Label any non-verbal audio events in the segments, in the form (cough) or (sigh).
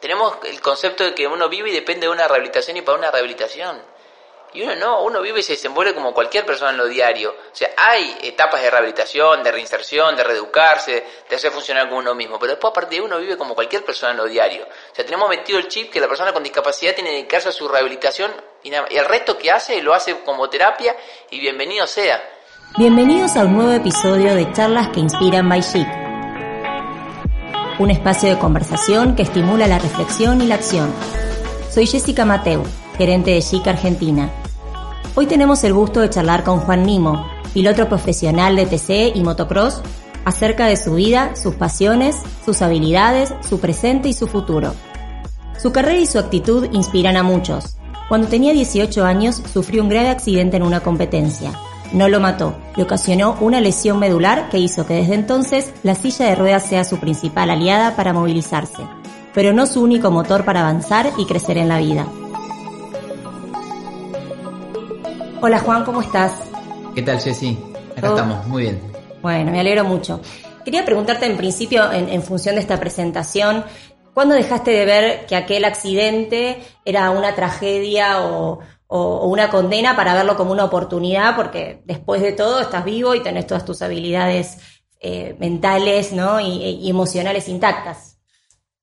tenemos el concepto de que uno vive y depende de una rehabilitación y para una rehabilitación. Y uno no, uno vive y se desenvuelve como cualquier persona en lo diario. O sea, hay etapas de rehabilitación, de reinserción, de reeducarse, de hacer funcionar como uno mismo. Pero después, aparte de uno, vive como cualquier persona en lo diario. O sea, tenemos metido el chip que la persona con discapacidad tiene que dedicarse a su rehabilitación y, y el resto que hace lo hace como terapia y bienvenido sea. Bienvenidos a un nuevo episodio de Charlas que Inspiran by Chic un espacio de conversación que estimula la reflexión y la acción. Soy Jessica Mateu, gerente de Chic Argentina. Hoy tenemos el gusto de charlar con Juan Nimo, piloto profesional de TC y motocross, acerca de su vida, sus pasiones, sus habilidades, su presente y su futuro. Su carrera y su actitud inspiran a muchos. Cuando tenía 18 años sufrió un grave accidente en una competencia. No lo mató, le ocasionó una lesión medular que hizo que desde entonces la silla de ruedas sea su principal aliada para movilizarse, pero no su único motor para avanzar y crecer en la vida. Hola Juan, ¿cómo estás? ¿Qué tal Jessy? Acá estamos, muy bien. Bueno, me alegro mucho. Quería preguntarte en principio, en, en función de esta presentación, ¿cuándo dejaste de ver que aquel accidente era una tragedia o, o, una condena para verlo como una oportunidad, porque después de todo estás vivo y tenés todas tus habilidades eh, mentales ¿no? y, emocionales intactas.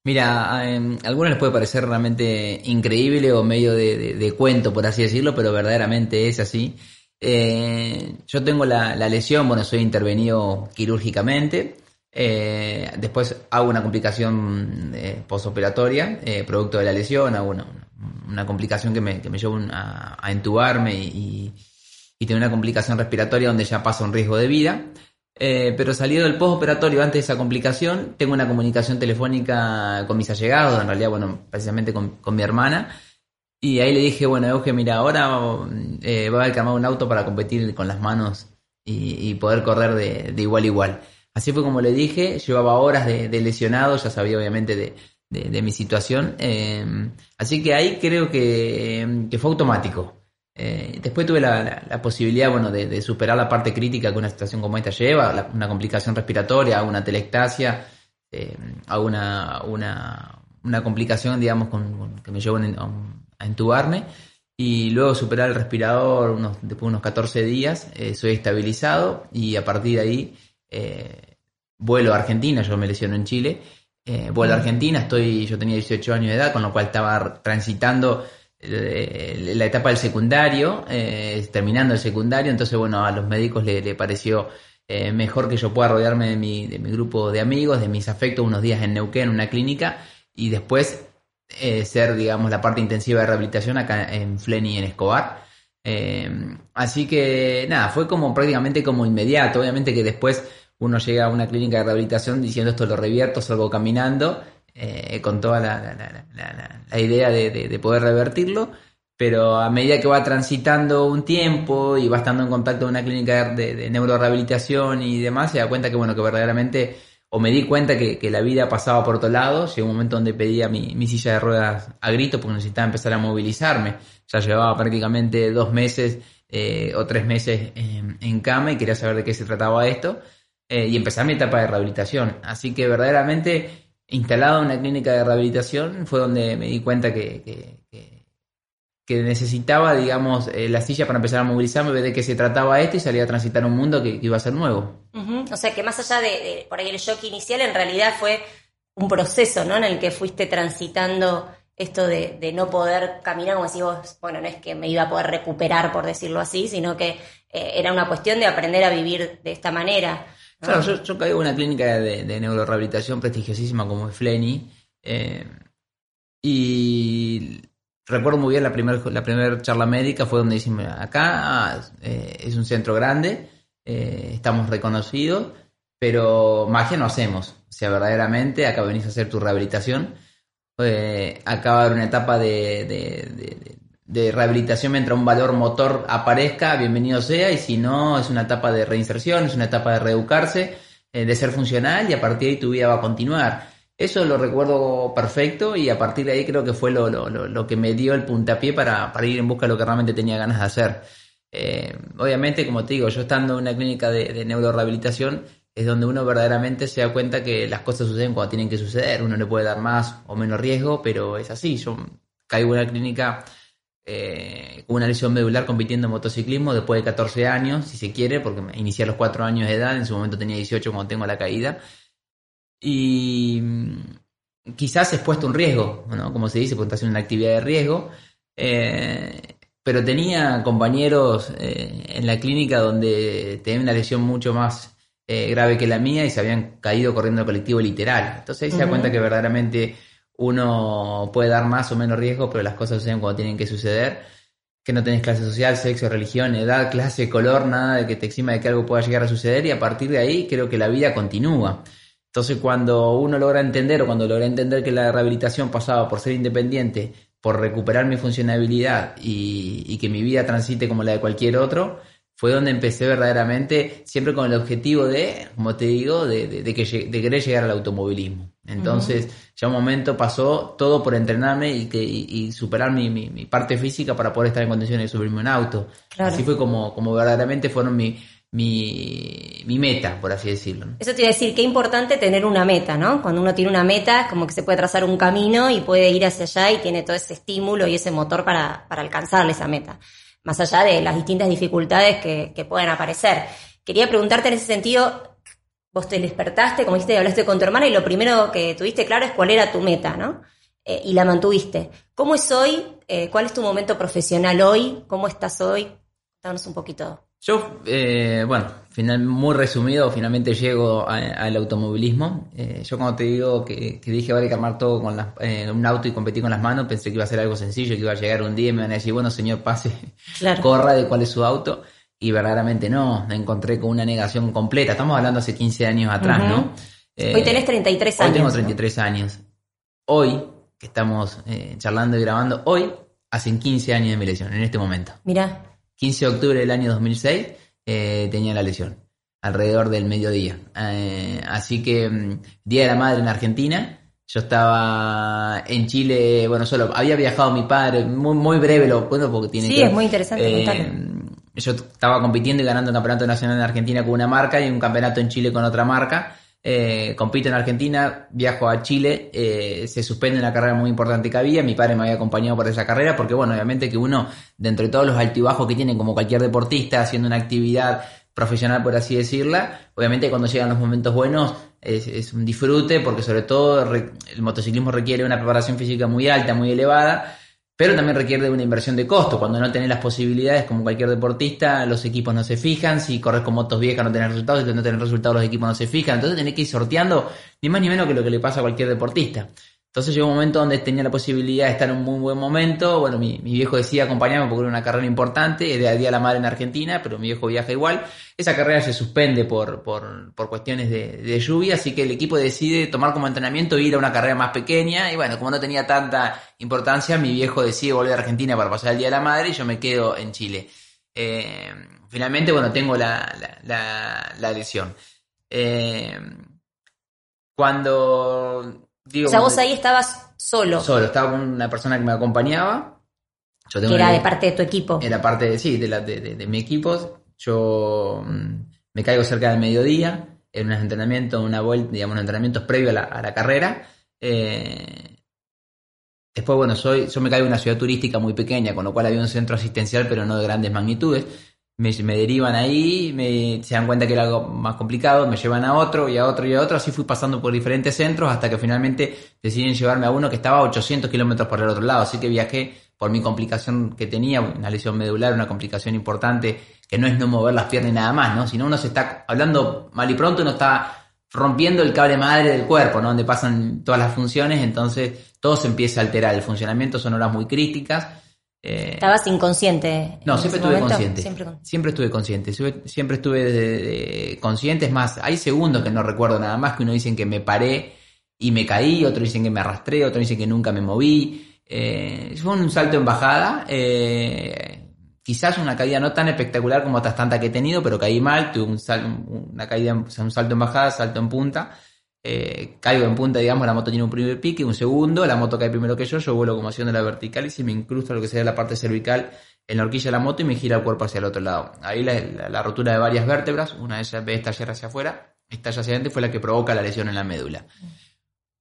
Mira, a, algunos les puede parecer realmente increíble o medio de, cuento, por así decirlo, pero verdaderamente es así. Eh, yo tengo la, lesión, bueno, soy intervenido quirúrgicamente. Eh, después hago una complicación postoperatoria, producto de la lesión, hago una, una complicación que me, que me llevó a, entubarme y, y tener una complicación respiratoria donde ya pasa un riesgo de vida. Eh, pero salido del postoperatorio antes de esa complicación, tengo una comunicación telefónica con mis allegados, en realidad, bueno, precisamente con, mi hermana. Y ahí le dije, bueno, Euge, mira, ahora eh, va a haber que armar un auto para competir con las manos y, poder correr de, igual a igual. Así fue como le dije, llevaba horas de lesionado, ya sabía obviamente de, de, mi situación. Eh, así que ahí creo que, fue automático. Eh, después tuve la, posibilidad bueno, de, superar la parte crítica que una situación como esta lleva, una complicación respiratoria, una telectasia, eh, una, una, complicación, digamos, con, que me llevó a, entubarme. Y luego superar el respirador unos, después de unos 14 días, soy estabilizado y a partir de ahí vuelo a Argentina, yo me lesiono en Chile eh, vuelvo a Argentina, estoy, yo tenía 18 años de edad, con lo cual estaba transitando eh, la etapa del secundario, eh, terminando el secundario, entonces bueno, a los médicos le, pareció eh, mejor que yo pueda rodearme de mi, de mi grupo de amigos, de mis afectos, unos días en Neuquén, en una clínica, y después ser, digamos, la parte intensiva de rehabilitación acá en Fleni, en Escobar. así que nada, fue como prácticamente como inmediato, obviamente que después uno llega a una clínica de rehabilitación diciendo esto lo revierto, salgo caminando, eh, con toda la, idea de, poder revertirlo, pero a medida que va transitando un tiempo y va estando en contacto con una clínica de, de neurorehabilitación y demás, se da cuenta que, bueno, que verdaderamente, o me di cuenta que, la vida pasaba por otro lado, llegó un momento donde pedía mi, silla de ruedas a grito porque necesitaba empezar a movilizarme, ya llevaba prácticamente dos meses eh, o tres meses en cama y quería saber de qué se trataba esto. Eh, y empezar mi etapa de rehabilitación. Así que verdaderamente instalado en una clínica de rehabilitación fue donde me di cuenta que, que, necesitaba, digamos, eh, la silla para empezar a movilizarme, ver de qué se trataba esto y salir a transitar un mundo que, iba a ser nuevo. O sea que más allá de, por ahí el shock inicial, en realidad fue un proceso, ¿no? En el que fuiste transitando esto de, no poder caminar, como decís vos, bueno, no es que me iba a poder recuperar, por decirlo así, sino que eh, era una cuestión de aprender a vivir de esta manera. Claro, yo, caigo en una clínica de, neurorehabilitación prestigiosísima como es Fleni. Eh, y recuerdo muy bien la primera la primer charla médica fue donde dicen, acá eh, es un centro grande, eh, estamos reconocidos, pero magia no hacemos. O sea, verdaderamente acá venís a hacer tu rehabilitación. Eh, acá va a haber una etapa de, rehabilitación mientras un valor motor aparezca, bienvenido sea, y si no, es una etapa de reinserción, es una etapa de reeducarse, eh, de ser funcional, y a partir de ahí tu vida va a continuar. Eso lo recuerdo perfecto y a partir de ahí creo que fue lo, lo, lo que me dio el puntapié para, para, ir en busca de lo que realmente tenía ganas de hacer. Eh, obviamente, como te digo, yo estando en una clínica de, de neurorehabilitación, es donde uno verdaderamente se da cuenta que las cosas suceden cuando tienen que suceder. Uno le puede dar más o menos riesgo, pero es así. Yo caigo en una clínica eh, una lesión medular compitiendo en motociclismo después de 14 años, si se quiere, porque inicié a los 4 años de edad, en su momento tenía 18 cuando tengo la caída. Y mm, quizás expuesto un riesgo, ¿no? como se dice, porque una actividad de riesgo. Eh, pero tenía compañeros eh, en la clínica donde tenía una lesión mucho más eh, grave que la mía y se habían caído corriendo el colectivo literal. Entonces ahí se da cuenta que verdaderamente uno puede dar más o menos riesgo, pero las cosas suceden cuando tienen que suceder. Que no tenés clase social, sexo, religión, edad, clase, color, nada de que te exima de que algo pueda llegar a suceder y a partir de ahí creo que la vida continúa. Entonces cuando uno logra entender o cuando logra entender que la rehabilitación pasaba por ser independiente, por recuperar mi funcionabilidad y, y que mi vida transite como la de cualquier otro, fue donde empecé verdaderamente, siempre con el objetivo de, como te digo, de, de, que, de querer llegar al automovilismo. Entonces, ya un momento pasó todo por entrenarme y, que, y, superar mi, mi, parte física para poder estar en condiciones de subirme un auto. Así fue como, como verdaderamente fueron mi, mi, mi, meta, por así decirlo. Eso te iba a decir, qué importante tener una meta, ¿no? Cuando uno tiene una meta, es como que se puede trazar un camino y puede ir hacia allá y tiene todo ese estímulo y ese motor para, para alcanzarle esa meta más allá de las distintas dificultades que, que aparecer. Quería preguntarte en ese sentido, vos te despertaste, como dijiste, hablaste con tu hermana y lo primero que tuviste claro es cuál era tu meta, ¿no? Eh, y la mantuviste. ¿Cómo es hoy? Eh, ¿Cuál es tu momento profesional hoy? ¿Cómo estás hoy? Danos un poquito. Yo, eh, bueno, final, muy resumido, finalmente llego al automovilismo. Eh, yo cuando te digo que, dije ahora hay que armar todo con eh, un auto y competir con las manos, pensé que iba a ser algo sencillo, que iba a llegar un día y me van a decir, bueno señor, pase, corra de cuál es su auto. Y verdaderamente no, me encontré con una negación completa. Estamos hablando hace 15 años atrás, ¿no? hoy tenés 33 años. Hoy tengo 33 años. Hoy, que estamos charlando y grabando, hoy hacen 15 años de mi lesión, en este momento. Mira. 15 de octubre del año 2006 eh, tenía la lesión, alrededor del mediodía. Eh, así que mm, Día de la Madre en Argentina, yo estaba en Chile, bueno, solo había viajado mi padre, muy, muy breve lo bueno porque tiene Sí, es muy interesante. Eh, yo estaba compitiendo y ganando un campeonato nacional en Argentina con una marca y un campeonato en Chile con otra marca. Eh, compito en Argentina, viajo a Chile, eh, se suspende una carrera muy importante que había, mi padre me había acompañado por esa carrera, porque bueno, obviamente que uno, dentro de todos los altibajos que tiene como cualquier deportista, haciendo una actividad profesional, por así decirla, obviamente cuando llegan los momentos buenos es, es un disfrute, porque sobre todo el motociclismo requiere una preparación física muy alta, muy elevada, pero también requiere de una inversión de costo. Cuando no tenés las posibilidades, como cualquier deportista, los equipos no se fijan. Si corres con motos viejas no tenés resultados, si no tenés resultados los equipos no se fijan. Entonces tenés que ir sorteando ni más ni menos que lo que le pasa a cualquier deportista. Entonces llegó un momento donde tenía la posibilidad de estar en un muy buen momento. Bueno, mi, viejo decía acompañarme porque era una carrera importante, era el Día de la Madre en Argentina, pero mi viejo viaja igual. Esa carrera se suspende por, por, por cuestiones de, de, lluvia, así que el equipo decide tomar como entrenamiento ir a una carrera más pequeña. Y bueno, como no tenía tanta importancia, mi viejo decide volver a Argentina para pasar el Día de la Madre y yo me quedo en Chile. Eh, finalmente, bueno, tengo la, la, la, lesión. Eh, cuando o sea, vos ahí estabas solo. Solo, estaba con una persona que me acompañaba. Yo que era de parte de tu equipo. Era parte de, sí, de, la, de, mi equipo. Yo mm, me caigo cerca del mediodía en un entrenamiento, una vuelta, digamos, entrenamientos previo a la, a la carrera. Eh, después, bueno, soy, yo me caigo en una ciudad turística muy pequeña, con lo cual había un centro asistencial, pero no de grandes magnitudes me, derivan ahí, me, se dan cuenta que era algo más complicado, me llevan a otro y a otro y a otro, así fui pasando por diferentes centros hasta que finalmente deciden llevarme a uno que estaba a 800 kilómetros por el otro lado, así que viajé por mi complicación que tenía, una lesión medular, una complicación importante, que no es no mover las piernas y nada más, ¿no? Sino uno se está, hablando mal y pronto, uno está rompiendo el cable madre del cuerpo, ¿no? Donde pasan todas las funciones, entonces todo se empieza a alterar, el funcionamiento son horas muy críticas, Eh, ¿Estabas inconsciente? No, siempre estuve consciente. Siempre, estuve consciente. Siempre estuve consciente. Es más, hay segundos que no recuerdo nada más, que uno dicen que me paré y me caí, otros dicen que me arrastré, otros dicen que nunca me moví. Eh, fue un salto en bajada. Eh, quizás una caída no tan espectacular como otras tantas que he tenido, pero caí mal, tuve un una caída, un salto en bajada, salto en punta. Eh, caigo en punta, digamos, la moto tiene un primer pique, un segundo, la moto cae primero que yo, yo vuelo como haciendo la vertical y se me incrusta lo que sería la parte cervical en la horquilla de la moto y me gira el cuerpo hacia el otro lado. Ahí la, rotura de varias vértebras, una de ellas ve estallar hacia afuera, estalla hacia adentro fue la que provoca la lesión en la médula.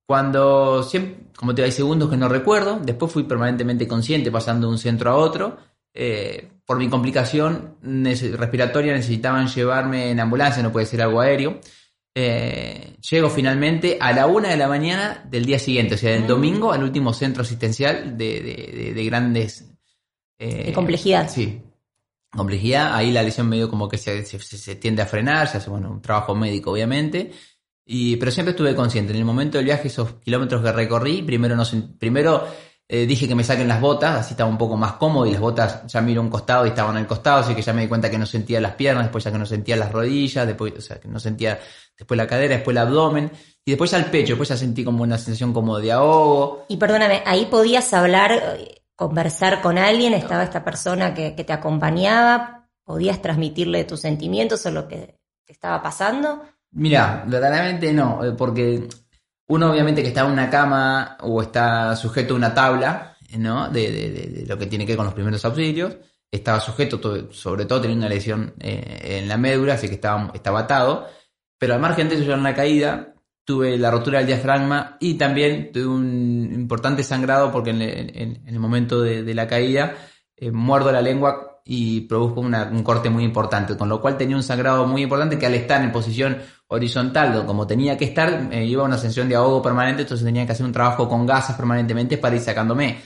Cuando, siempre, como te digo, hay segundos que no recuerdo, después fui permanentemente consciente pasando de un centro a otro. Eh, por mi complicación respiratoria necesitaban llevarme en ambulancia, no puede ser algo aéreo. Eh, llego finalmente a la una de la mañana del día siguiente, o sea, del mm. domingo al último centro asistencial de, de, grandes... Eh, de complejidad. Sí, complejidad. Ahí la lesión medio como que se, se, tiende a frenar, se hace bueno, un trabajo médico obviamente. Y, pero siempre estuve consciente. En el momento del viaje, esos kilómetros que recorrí, primero, no, primero eh, dije que me saquen las botas, así estaba un poco más cómodo y las botas ya miro un costado y estaban al costado, así que ya me di cuenta que no sentía las piernas, después ya que no sentía las rodillas, después, o sea, que no sentía después la cadera, después el abdomen y después al pecho, después ya sentí como una sensación como de ahogo. Y perdóname, ahí podías hablar, conversar con alguien, estaba esta persona que, te acompañaba, podías transmitirle tus sentimientos o lo que te estaba pasando. Mira, verdaderamente no, eh, porque uno obviamente que está en una cama o está sujeto a una tabla, ¿no? De, lo que tiene que ver con los primeros auxilios. Estaba sujeto, sobre todo teniendo una lesión eh, en la médula, así que estaba, estaba atado. Pero al margen de eso, yo en la caída tuve la rotura del diafragma y también tuve un importante sangrado porque en, el momento de, la caída eh, muerdo la lengua y produjo un corte muy importante, con lo cual tenía un sangrado muy importante que al estar en posición horizontal, como tenía que estar, iba a una sensación de ahogo permanente, entonces tenía que hacer un trabajo con gasas permanentemente para ir sacándome.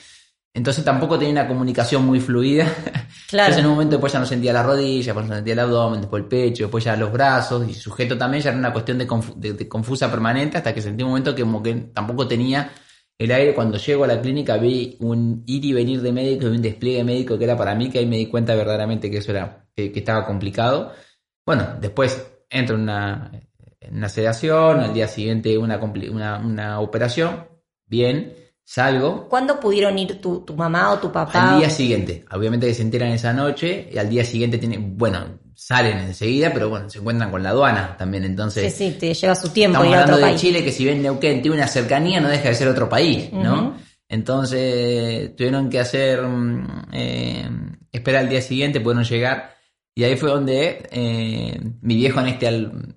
Entonces tampoco tenía una comunicación muy fluida. (laughs) Claro. Entonces en un momento después ya no sentía la rodilla, después no sentía el abdomen, después el pecho, después ya los brazos y sujeto también ya era una cuestión de, confusa permanente hasta que sentí un momento que como que tampoco tenía el aire, cuando llego a la clínica vi un ir y venir de médico y un despliegue médico que era para mí, que ahí me di cuenta verdaderamente que eso era, que, estaba complicado. Bueno, después entro en una, una sedación, al día siguiente una, una, una operación, bien, salgo. ¿Cuándo pudieron ir tu, tu, mamá o tu papá? Al día siguiente, obviamente que se enteran esa noche y al día siguiente tienen, bueno, salen enseguida, pero bueno, se encuentran con la aduana también, entonces... Sí, sí, te lleva su tiempo. Estamos hablando de Chile, que si ven Neuquén tiene una cercanía, no deja de ser otro país, ¿no? Entonces tuvieron que hacer, mm, eh, esperar al día siguiente, pudieron llegar, y ahí fue donde eh, mi viejo en este, al,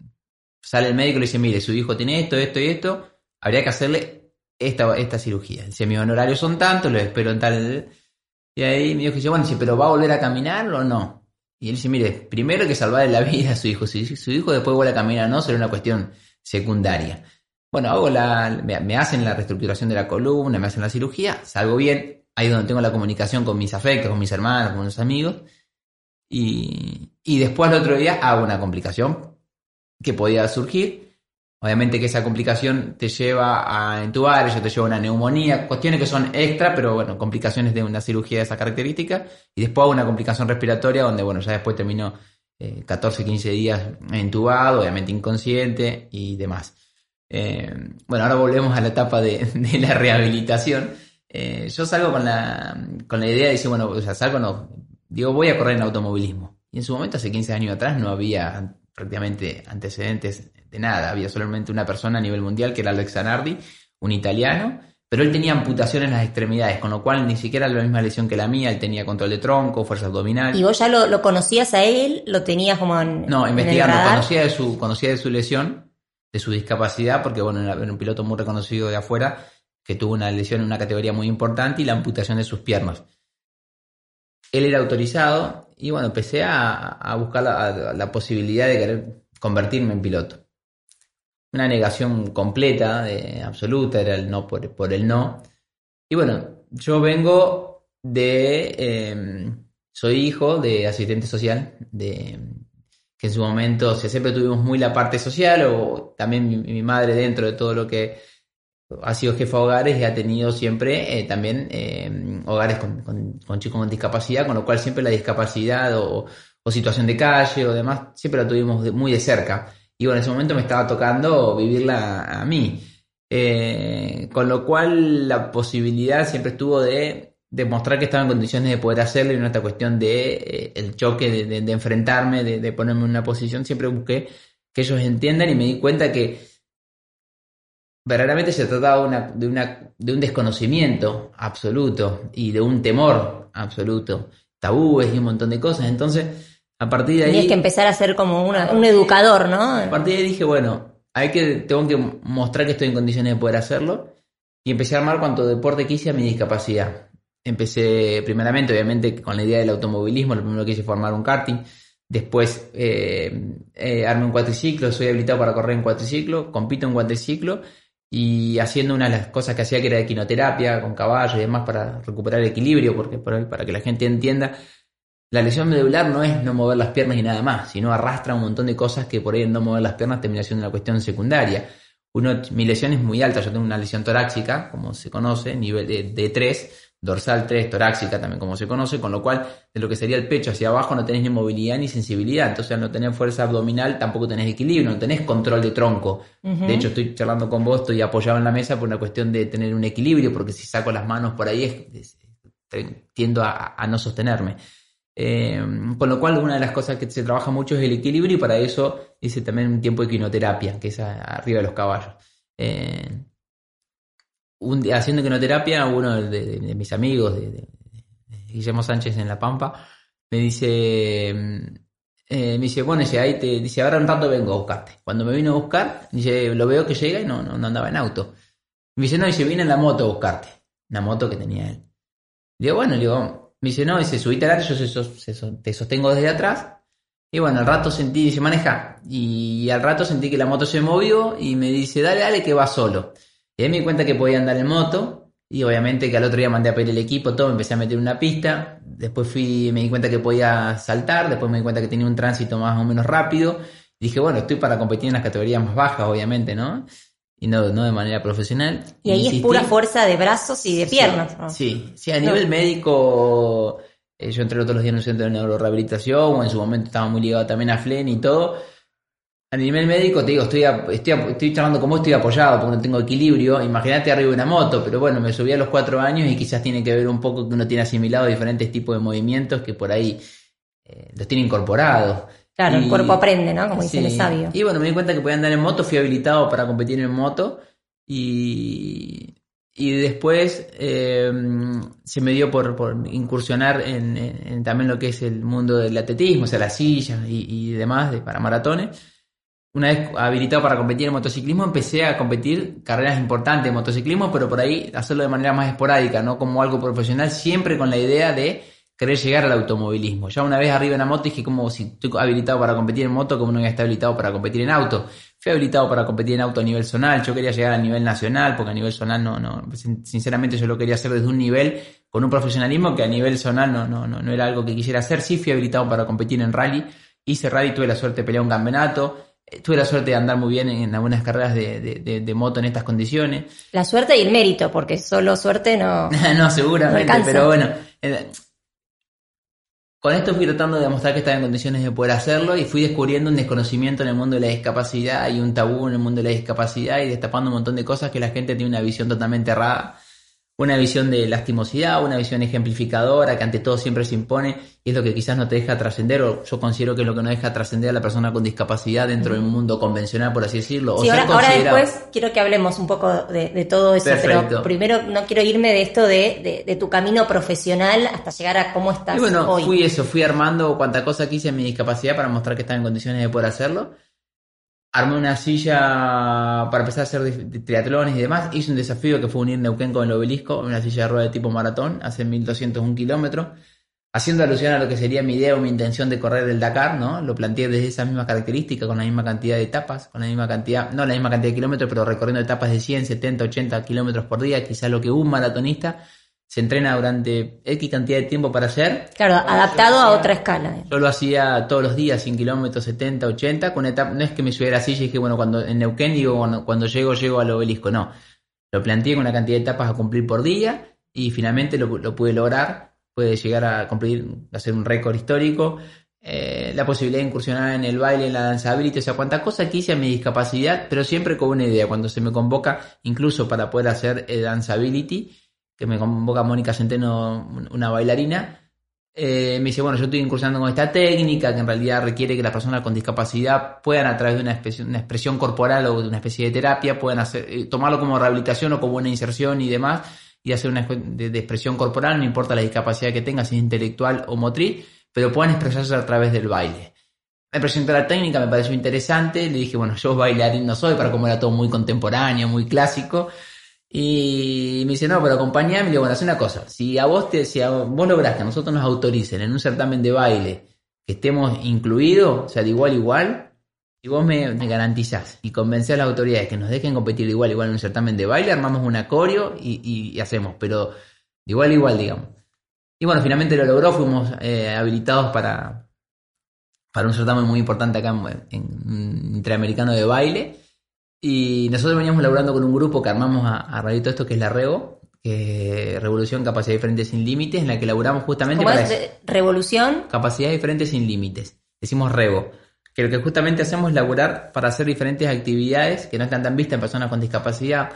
sale el médico y le dice, mire, su hijo tiene esto, esto y esto, habría que hacerle esta, esta cirugía. Dice, mis honorarios son tantos, lo espero en tal... Y ahí mi viejo dice, bueno, pero ¿va a volver a caminar o no? Y él dice, mire, primero hay que salvar la (laughs) vida a su hijo. Si su hijo después vuelve a caminar no, será una cuestión secundaria. Bueno, hago la, me, hacen la reestructuración de la columna, me hacen la cirugía, salgo bien, ahí es donde tengo la comunicación con mis afectos, con mis hermanos, con los amigos. Y, y después el otro día hago una complicación que podía surgir Obviamente que esa complicación te lleva a entubar, eso te lleva a una neumonía, cuestiones que son extra, pero bueno, complicaciones de una cirugía de esa característica. Y después una complicación respiratoria donde, bueno, ya después terminó 14, eh, 15 días entubado, obviamente inconsciente y demás. Eh, bueno, ahora volvemos a la etapa (laughs) de, la rehabilitación. Eh, yo salgo con la, con la idea de decir, bueno, o sea, salgo, no, digo, voy a correr en automovilismo. Y en su momento, hace 15 años atrás, no había prácticamente antecedentes de nada. Había solamente una persona a nivel mundial que era Alex Zanardi, un italiano, pero él tenía amputación en las extremidades, con lo cual ni siquiera la misma lesión que la mía, él tenía control de tronco, fuerza abdominal. ¿Y vos ya lo, conocías a él? ¿Lo tenías como en No, investigando, conocía, de su, conocía de su lesión, de su discapacidad, porque bueno, era un piloto muy reconocido de afuera, que tuvo una lesión en una categoría muy importante y la amputación de sus piernas. Él era autorizado y bueno, empecé a, buscar la posibilidad de querer convertirme en piloto una negación completa, absoluta, era el no por, el no. Y bueno, yo vengo de, em, soy hijo de asistente social, de que en su momento, siempre tuvimos muy la parte social, o también mi, madre dentro de todo lo que ha sido jefa de hogares y ha tenido siempre eh, también eh, hogares con, chicos con discapacidad, con lo cual siempre la discapacidad o, situación de calle o demás, siempre la tuvimos muy de cerca. Y bueno, en ese momento me estaba tocando vivirla a mí. Eh, con lo cual la posibilidad siempre estuvo de demostrar que estaba en condiciones de poder hacerlo y no esta cuestión de el choque, de enfrentarme, de, ponerme en una posición, siempre busqué que ellos entiendan y me di cuenta que verdaderamente se trataba de, una, de, un desconocimiento absoluto y de un temor absoluto, tabúes y un montón de cosas. Entonces, a partir de ahí... Tienes que empezar a ser como un educador, ¿no? A partir de ahí dije, bueno, hay que, tengo que mostrar que estoy en condiciones de poder hacerlo y empecé a armar cuanto deporte quise a mi discapacidad. Empecé primeramente, obviamente, con la idea del automovilismo, lo primero que hice fue armar un karting. Después eh, eh, armé un cuatriciclo, soy habilitado para correr en cuatriciclo, compito en cuatriciclo y haciendo una de las cosas que hacía que era equinoterapia con caballo y demás para recuperar el equilibrio, porque para que la gente entienda, la lesión medular no es no mover las piernas y nada más, sino arrastra un montón de cosas que por ahí no mover las piernas termina siendo una cuestión secundaria. Uno, mi lesión es muy alta, yo tengo una lesión torácica, como se conoce, nivel de, de 3, dorsal 3, torácica también como se conoce, con lo cual de lo que sería el pecho hacia abajo no tenés ni movilidad ni sensibilidad, entonces al no tener fuerza abdominal tampoco tenés equilibrio, no tenés control de tronco. De hecho estoy charlando con vos, estoy apoyado en la mesa por una cuestión de tener un equilibrio, porque si saco las manos por ahí es, tiendo a, no sostenerme. Eh, con lo cual una de las cosas que se trabaja mucho es el equilibrio y para eso hice también un tiempo de quinoterapia, que es arriba de los caballos. Eh, un, haciendo quinoterapia, uno de, mis amigos, de, Guillermo Sánchez en La Pampa, me dice, mm, eh, me dice, bueno, dice, ahí te, dice, ahora un rato vengo a buscarte. Cuando me vino a buscar, dice, lo veo que llega y no, no, andaba en auto. Me dice, no, dice, vine en la moto a buscarte. Una moto que tenía él. Le digo, bueno, le digo, me dice, no, dice, subite al yo te sostengo desde atrás. Y bueno, al rato sentí, dice, maneja. Y al rato sentí que la moto se movió y me dice, dale, dale, que va solo. Y ahí me di cuenta que podía andar en moto. Y obviamente que al otro día mandé a pedir el equipo, todo, me empecé a meter en una pista. Después fui, me di cuenta que podía saltar. Después me di cuenta que tenía un tránsito más o menos rápido. Y dije, bueno, estoy para competir en las categorías más bajas, obviamente, ¿no? Y no, no de manera profesional. Y ahí es pura fuerza de brazos y de piernas. Sí, sí, a nivel médico, eh, yo entré todos los días en un centro de neurorehabilitación, o en su momento estaba muy ligado también a FLEN y todo a nivel médico, te digo, estoy, estoy, estoy charlando con vos, estoy apoyado porque no tengo equilibrio. Imagínate arriba de una moto, pero bueno, me subí a los cuatro años y quizás tiene que ver un poco que uno tiene asimilado diferentes tipos de movimientos que por ahí eh, los tiene incorporados. Claro, el cuerpo aprende, ¿no? Como dice el sabio. Y bueno, me di cuenta que podía andar en moto, fui habilitado para competir en moto y, y después eh, se me dio por, por incursionar en, también lo que es el mundo del atletismo, o sea, las sillas y, y demás de, para maratones una vez habilitado para competir en motociclismo, empecé a competir carreras importantes de motociclismo, pero por ahí hacerlo de manera más esporádica, no como algo profesional, siempre con la idea de querer llegar al automovilismo. Ya una vez arriba en la moto dije como si estoy habilitado para competir en moto, como no está habilitado para competir en auto. Fui habilitado para competir en auto a nivel zonal, yo quería llegar a nivel nacional, porque a nivel zonal no, no, sinceramente yo lo quería hacer desde un nivel con un profesionalismo que a nivel zonal no, no, no, no era algo que quisiera hacer. Sí fui habilitado para competir en rally, hice rally, tuve la suerte de pelear un campeonato, tuve la suerte de andar muy bien en algunas carreras de, moto en estas condiciones. La suerte y el mérito, porque solo suerte no. (laughs) no, seguramente, pero bueno. Eh, con esto fui tratando de demostrar que estaba en condiciones de poder hacerlo y fui descubriendo un desconocimiento en el mundo de la discapacidad y un tabú en el mundo de la discapacidad y destapando un montón de cosas que la gente tiene una visión totalmente errada una visión de lastimosidad, una visión ejemplificadora que ante todo siempre se impone y es lo que quizás no te deja trascender o yo considero que es lo que no deja trascender a la persona con discapacidad dentro del mundo convencional, por así decirlo. Sí, ahora, después quiero que hablemos un poco de, todo eso, pero primero no quiero irme de esto de, tu camino profesional hasta llegar a cómo estás y bueno, fui eso, fui armando cuanta cosa quise en mi discapacidad para mostrar que estaba en condiciones de poder hacerlo armé una silla para empezar a hacer triatlones y demás. Hice un desafío que fue unir Neuquén con el obelisco, una silla de rueda de tipo maratón, hace 1201 kilómetros. Haciendo alusión a lo que sería mi idea o mi intención de correr el Dakar, ¿no? Lo planteé desde esa misma característica, con la misma cantidad de etapas, con la misma cantidad, no la misma cantidad de kilómetros, pero recorriendo etapas de 100, 70, 80 kilómetros por día, quizás lo que un maratonista se entrena durante X cantidad de tiempo para hacer. Claro, adaptado a otra escala. Yo lo hacía todos los días, 100 kilómetros, 70, 80, con etapa, no es que me subiera así y dije, bueno, cuando en Neuquén digo, cuando, cuando llego, llego al obelisco, no. Lo planteé con una cantidad de etapas a cumplir por día y finalmente lo, lo pude lograr. Pude llegar a cumplir, a hacer un récord histórico. Eh, la posibilidad de incursionar en el baile, en la danzability, o sea, cuánta cosa quise a mi discapacidad, pero siempre con una idea. Cuando se me convoca, incluso para poder hacer eh, danzability, que me convoca Mónica Centeno, una bailarina, eh, me dice, bueno, yo estoy incursionando con esta técnica que en realidad requiere que las personas con discapacidad puedan a través de una, expresión, corporal o de una especie de terapia, puedan hacer, eh, tomarlo como rehabilitación o como una inserción y demás, y hacer una de, expresión corporal, no importa la discapacidad que tenga, si es intelectual o motriz, pero puedan expresarse a través del baile. Me presenté la técnica, me pareció interesante, le dije, bueno, yo bailarín no soy, para como era todo muy contemporáneo, muy clásico, y me dice, no, pero acompañame, le digo, bueno, haz una cosa, si a vos te, si a vos lográs que nosotros nos autoricen en un certamen de baile, que estemos incluidos, o sea, de igual a igual, y vos me, me garantizás y convencés a las autoridades que nos dejen competir de igual a igual en un certamen de baile, armamos un acorio y, y, hacemos, pero de igual a igual, digamos. Y bueno, finalmente lo logró, fuimos eh, habilitados para, para un certamen muy importante acá en, en, Interamericano de baile. Y nosotros veníamos laburando con un grupo que armamos a, a raíz de todo esto, que es la REGO, que es Revolución Capacidad Diferente Sin Límites, en la que laburamos justamente ¿Cómo es? ¿Revolución? Capacidad Diferente Sin Límites. Decimos REGO. Que lo que justamente hacemos es laburar para hacer diferentes actividades que no están tan vistas en personas con discapacidad,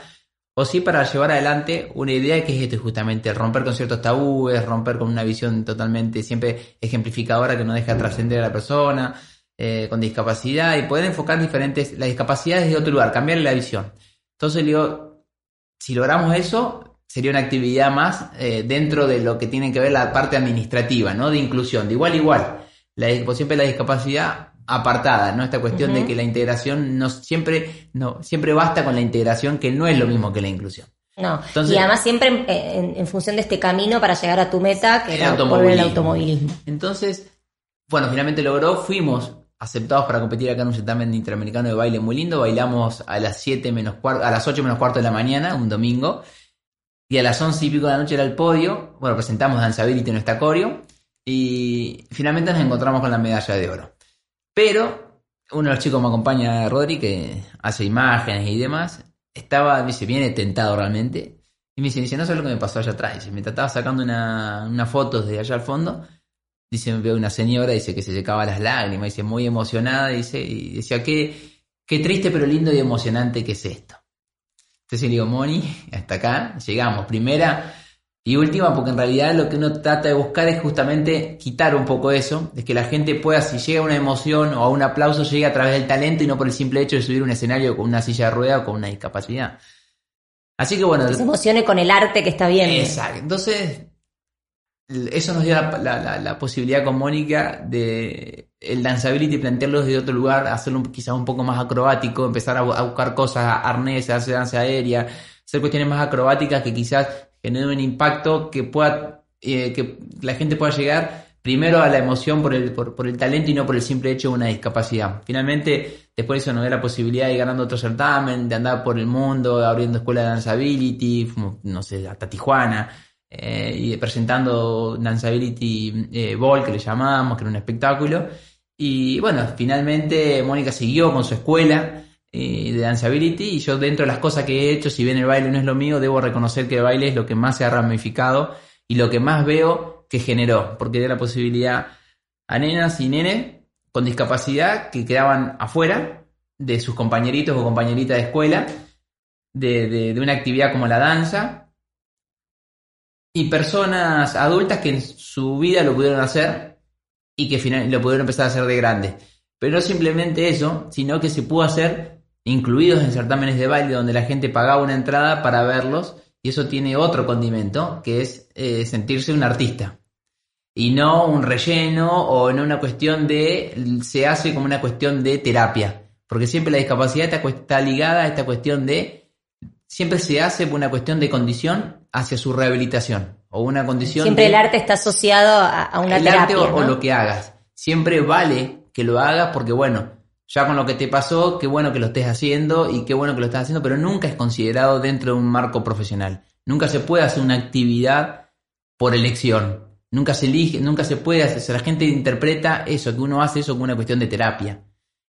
o sí para llevar adelante una idea que es esto justamente, romper con ciertos tabúes, romper con una visión totalmente siempre ejemplificadora que no deja trascender a la persona, eh, con discapacidad y poder enfocar diferentes, las discapacidades de otro lugar, cambiarle la visión. Entonces digo, si logramos eso, sería una actividad más eh, dentro de lo que tiene que ver la parte administrativa, ¿no? De inclusión, de igual a igual. La, siempre la discapacidad apartada, ¿no? Esta cuestión uh -huh. de que la integración no siempre, no, siempre basta con la integración, que no es lo mismo que la inclusión. No, Entonces, y además siempre en, en, en, función de este camino para llegar a tu meta, que era volver el automovilismo. Entonces, bueno, finalmente logró, fuimos aceptados para competir acá en un certamen interamericano de baile muy lindo. Bailamos a las 7 menos cuarto, a las 8 menos cuarto de la mañana, un domingo. Y a las 11 y pico de la noche era el podio. Bueno, presentamos Danzability en nuestra coreo. Y finalmente nos encontramos con la medalla de oro. Pero uno de los chicos me acompaña, Rodri, que hace imágenes y demás. Estaba, me dice, viene tentado realmente. Y me dice, dice no sé lo que me pasó allá atrás. Dice, me estaba sacando una, una foto de allá al fondo dice, veo una señora, dice que se secaba las lágrimas, dice, muy emocionada, dice, y decía, qué, qué triste pero lindo y emocionante que es esto. Entonces le digo, Moni, (laughs) hasta acá, llegamos. Primera y última, porque en realidad lo que uno trata de buscar es justamente quitar un poco eso, de que la gente pueda, si llega a una emoción o a un aplauso, llegue a través del talento y no por el simple hecho de subir un escenario con una silla de rueda o con una discapacidad. Así que bueno. Que se emocione con el arte que está viendo. Exacto. Entonces, eso nos dio la, la, la, posibilidad con Mónica de el danzability plantearlo desde otro lugar, hacerlo quizás un poco más acrobático, empezar a, buscar cosas, arneses, hacer danza aérea, hacer cuestiones más acrobáticas que quizás generen un impacto que pueda, eh, que la gente pueda llegar primero a la emoción por el, por, por, el talento y no por el simple hecho de una discapacidad. Finalmente, después eso nos dio la posibilidad de ir ganando otro certamen, de andar por el mundo, abriendo escuela de danzability, no sé, hasta Tijuana eh, y presentando Danceability eh, Ball, que le llamamos, que era un espectáculo. Y bueno, finalmente Mónica siguió con su escuela eh, de Danceability y yo dentro de las cosas que he hecho, si bien el baile no es lo mío, debo reconocer que el baile es lo que más se ha ramificado y lo que más veo que generó, porque dio la posibilidad a nenas y nenes con discapacidad que quedaban afuera de sus compañeritos o compañeritas de escuela, de, de una actividad como la danza, y personas adultas que en su vida lo pudieron hacer y que final, lo pudieron empezar a hacer de grande. Pero no simplemente eso, sino que se pudo hacer incluidos en certámenes de baile donde la gente pagaba una entrada para verlos y eso tiene otro condimento, que es eh, sentirse un artista. Y no un relleno o no una cuestión de, se hace como una cuestión de terapia. Porque siempre la discapacidad está, está ligada a esta cuestión de, siempre se hace por una cuestión de condición hacia su rehabilitación o una condición. Siempre el arte está asociado a, a una el terapia. Arte o, ¿no? o, lo que hagas. Siempre vale que lo hagas porque, bueno, ya con lo que te pasó, qué bueno que lo estés haciendo y qué bueno que lo estás haciendo, pero nunca es considerado dentro de un marco profesional. Nunca se puede hacer una actividad por elección. Nunca se elige, nunca se puede hacer. La gente interpreta eso, que uno hace eso como una cuestión de terapia.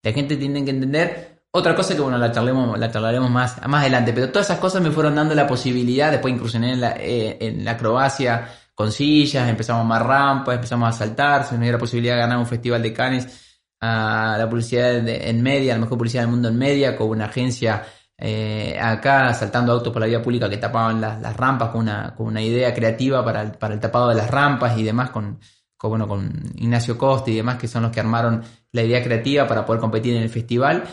La gente tiene que entender otra cosa que bueno, la charlemos, la charlaremos más, más adelante, pero todas esas cosas me fueron dando la posibilidad, después incursioné en la, eh, en la acrobacia con sillas, empezamos más rampas, empezamos a saltar, se nos dio la posibilidad de ganar un festival de canes a la publicidad en media, la mejor publicidad del mundo en media, con una agencia eh, acá saltando autos por la vía pública que tapaban las, rampas con una, con una idea creativa para el, para el tapado de las rampas y demás con, con, bueno, con Ignacio Costa y demás que son los que armaron la idea creativa para poder competir en el festival.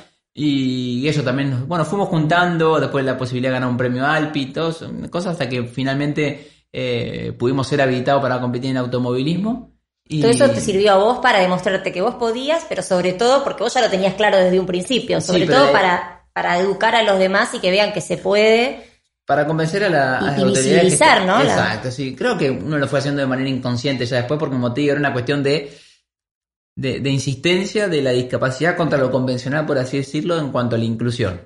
Y eso también, bueno, fuimos juntando, después la posibilidad de ganar un premio Alpi, todas cosas hasta que finalmente eh, pudimos ser habilitados para competir en automovilismo. Y... Todo eso te sirvió a vos para demostrarte que vos podías, pero sobre todo porque vos ya lo tenías claro desde un principio, sobre todo para para educar a los demás y que vean que se puede. Para convencer a la y, visibilizar, ¿no? Exacto, sí. Creo que uno lo fue haciendo de manera inconsciente ya después, porque como te digo, era una cuestión de, de, insistencia de la discapacidad contra lo convencional, por así decirlo, en cuanto a la inclusión.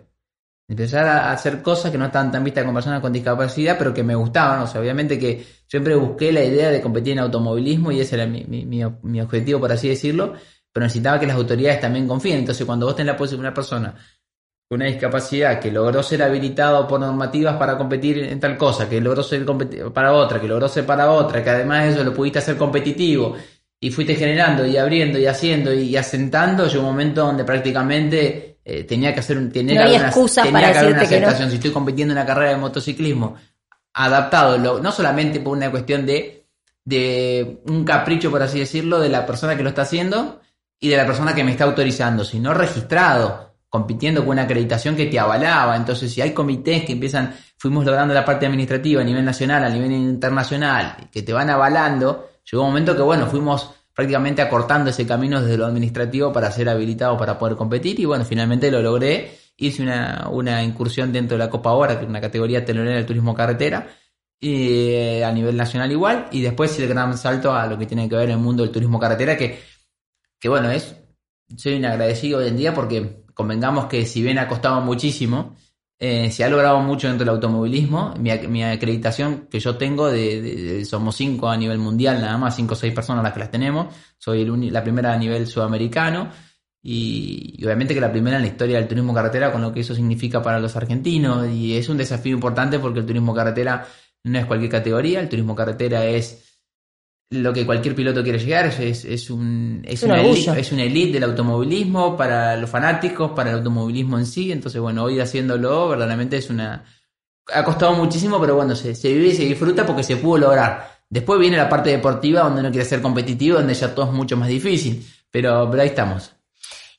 Empezar a hacer cosas que no estaban tan vistas con personas con discapacidad, pero que me gustaban. O sea, obviamente que siempre busqué la idea de competir en automovilismo y ese era mi, objetivo, por así decirlo, pero necesitaba que las autoridades también confíen. Entonces, cuando vos tenés la posibilidad, una persona una discapacidad que logró ser habilitado por normativas para competir en tal cosa, que logró ser para otra, que logró ser para otra, que además de eso lo pudiste hacer competitivo y fuiste generando y abriendo y haciendo y asentando, llegó un momento donde prácticamente eh, tenía que hacer un, tenía que haber una, tenía que haber una aceptación. Si estoy compitiendo en una carrera de motociclismo, adaptado, no solamente por una cuestión de, de un capricho, por así decirlo, de la persona que lo está haciendo y de la persona que me está autorizando, sino registrado compitiendo con una acreditación que te avalaba. Entonces, si hay comités que empiezan, fuimos logrando la parte administrativa a nivel nacional, a nivel internacional, que te van avalando, llegó un momento que, bueno, fuimos prácticamente acortando ese camino desde lo administrativo para ser habilitado para poder competir y bueno, finalmente lo logré. Hice una, una incursión dentro de la Copa Ahora, que es una categoría telonera del turismo carretera, y, eh, a nivel nacional igual, y después el gran salto a lo que tiene que ver el mundo del turismo carretera, que, que bueno, es, soy un agradecido hoy en día porque convengamos que si bien ha costado muchísimo, eh, se ha logrado mucho dentro del automovilismo. Mi, acreditación que yo tengo, de, somos cinco a nivel mundial, nada más, cinco o seis personas las que las tenemos. Soy la primera a nivel sudamericano y, obviamente que la primera en la historia del turismo carretera, con lo que eso significa para los argentinos. Y es un desafío importante porque el turismo carretera no es cualquier categoría, el turismo carretera es lo que cualquier piloto quiere llegar, es, es, un, es, una elite, es una elite del automovilismo para los fanáticos, para el automovilismo en sí. Entonces, bueno, hoy haciéndolo, verdaderamente es una... Ha costado muchísimo, pero bueno, se, se vive y se disfruta porque se pudo lograr. Después viene la parte deportiva donde uno quiere ser competitivo, donde ya todo es mucho más difícil. Pero, pero ahí estamos.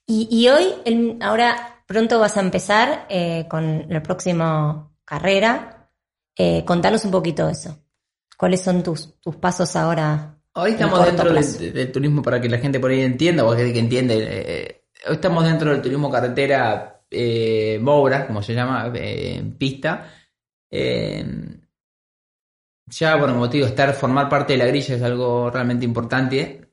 Y, y hoy, ahora pronto vas a empezar eh, con la próxima carrera. Eh, contanos un poquito de eso. ¿Cuáles son tus, tus pasos ahora? Hoy estamos dentro del, turismo para que la gente por ahí entienda, o que entiende. Eh, hoy estamos dentro del turismo carretera eh, Moura, como se llama, eh, pista. ya por el motivo de estar, formar parte de la grilla es algo realmente importante,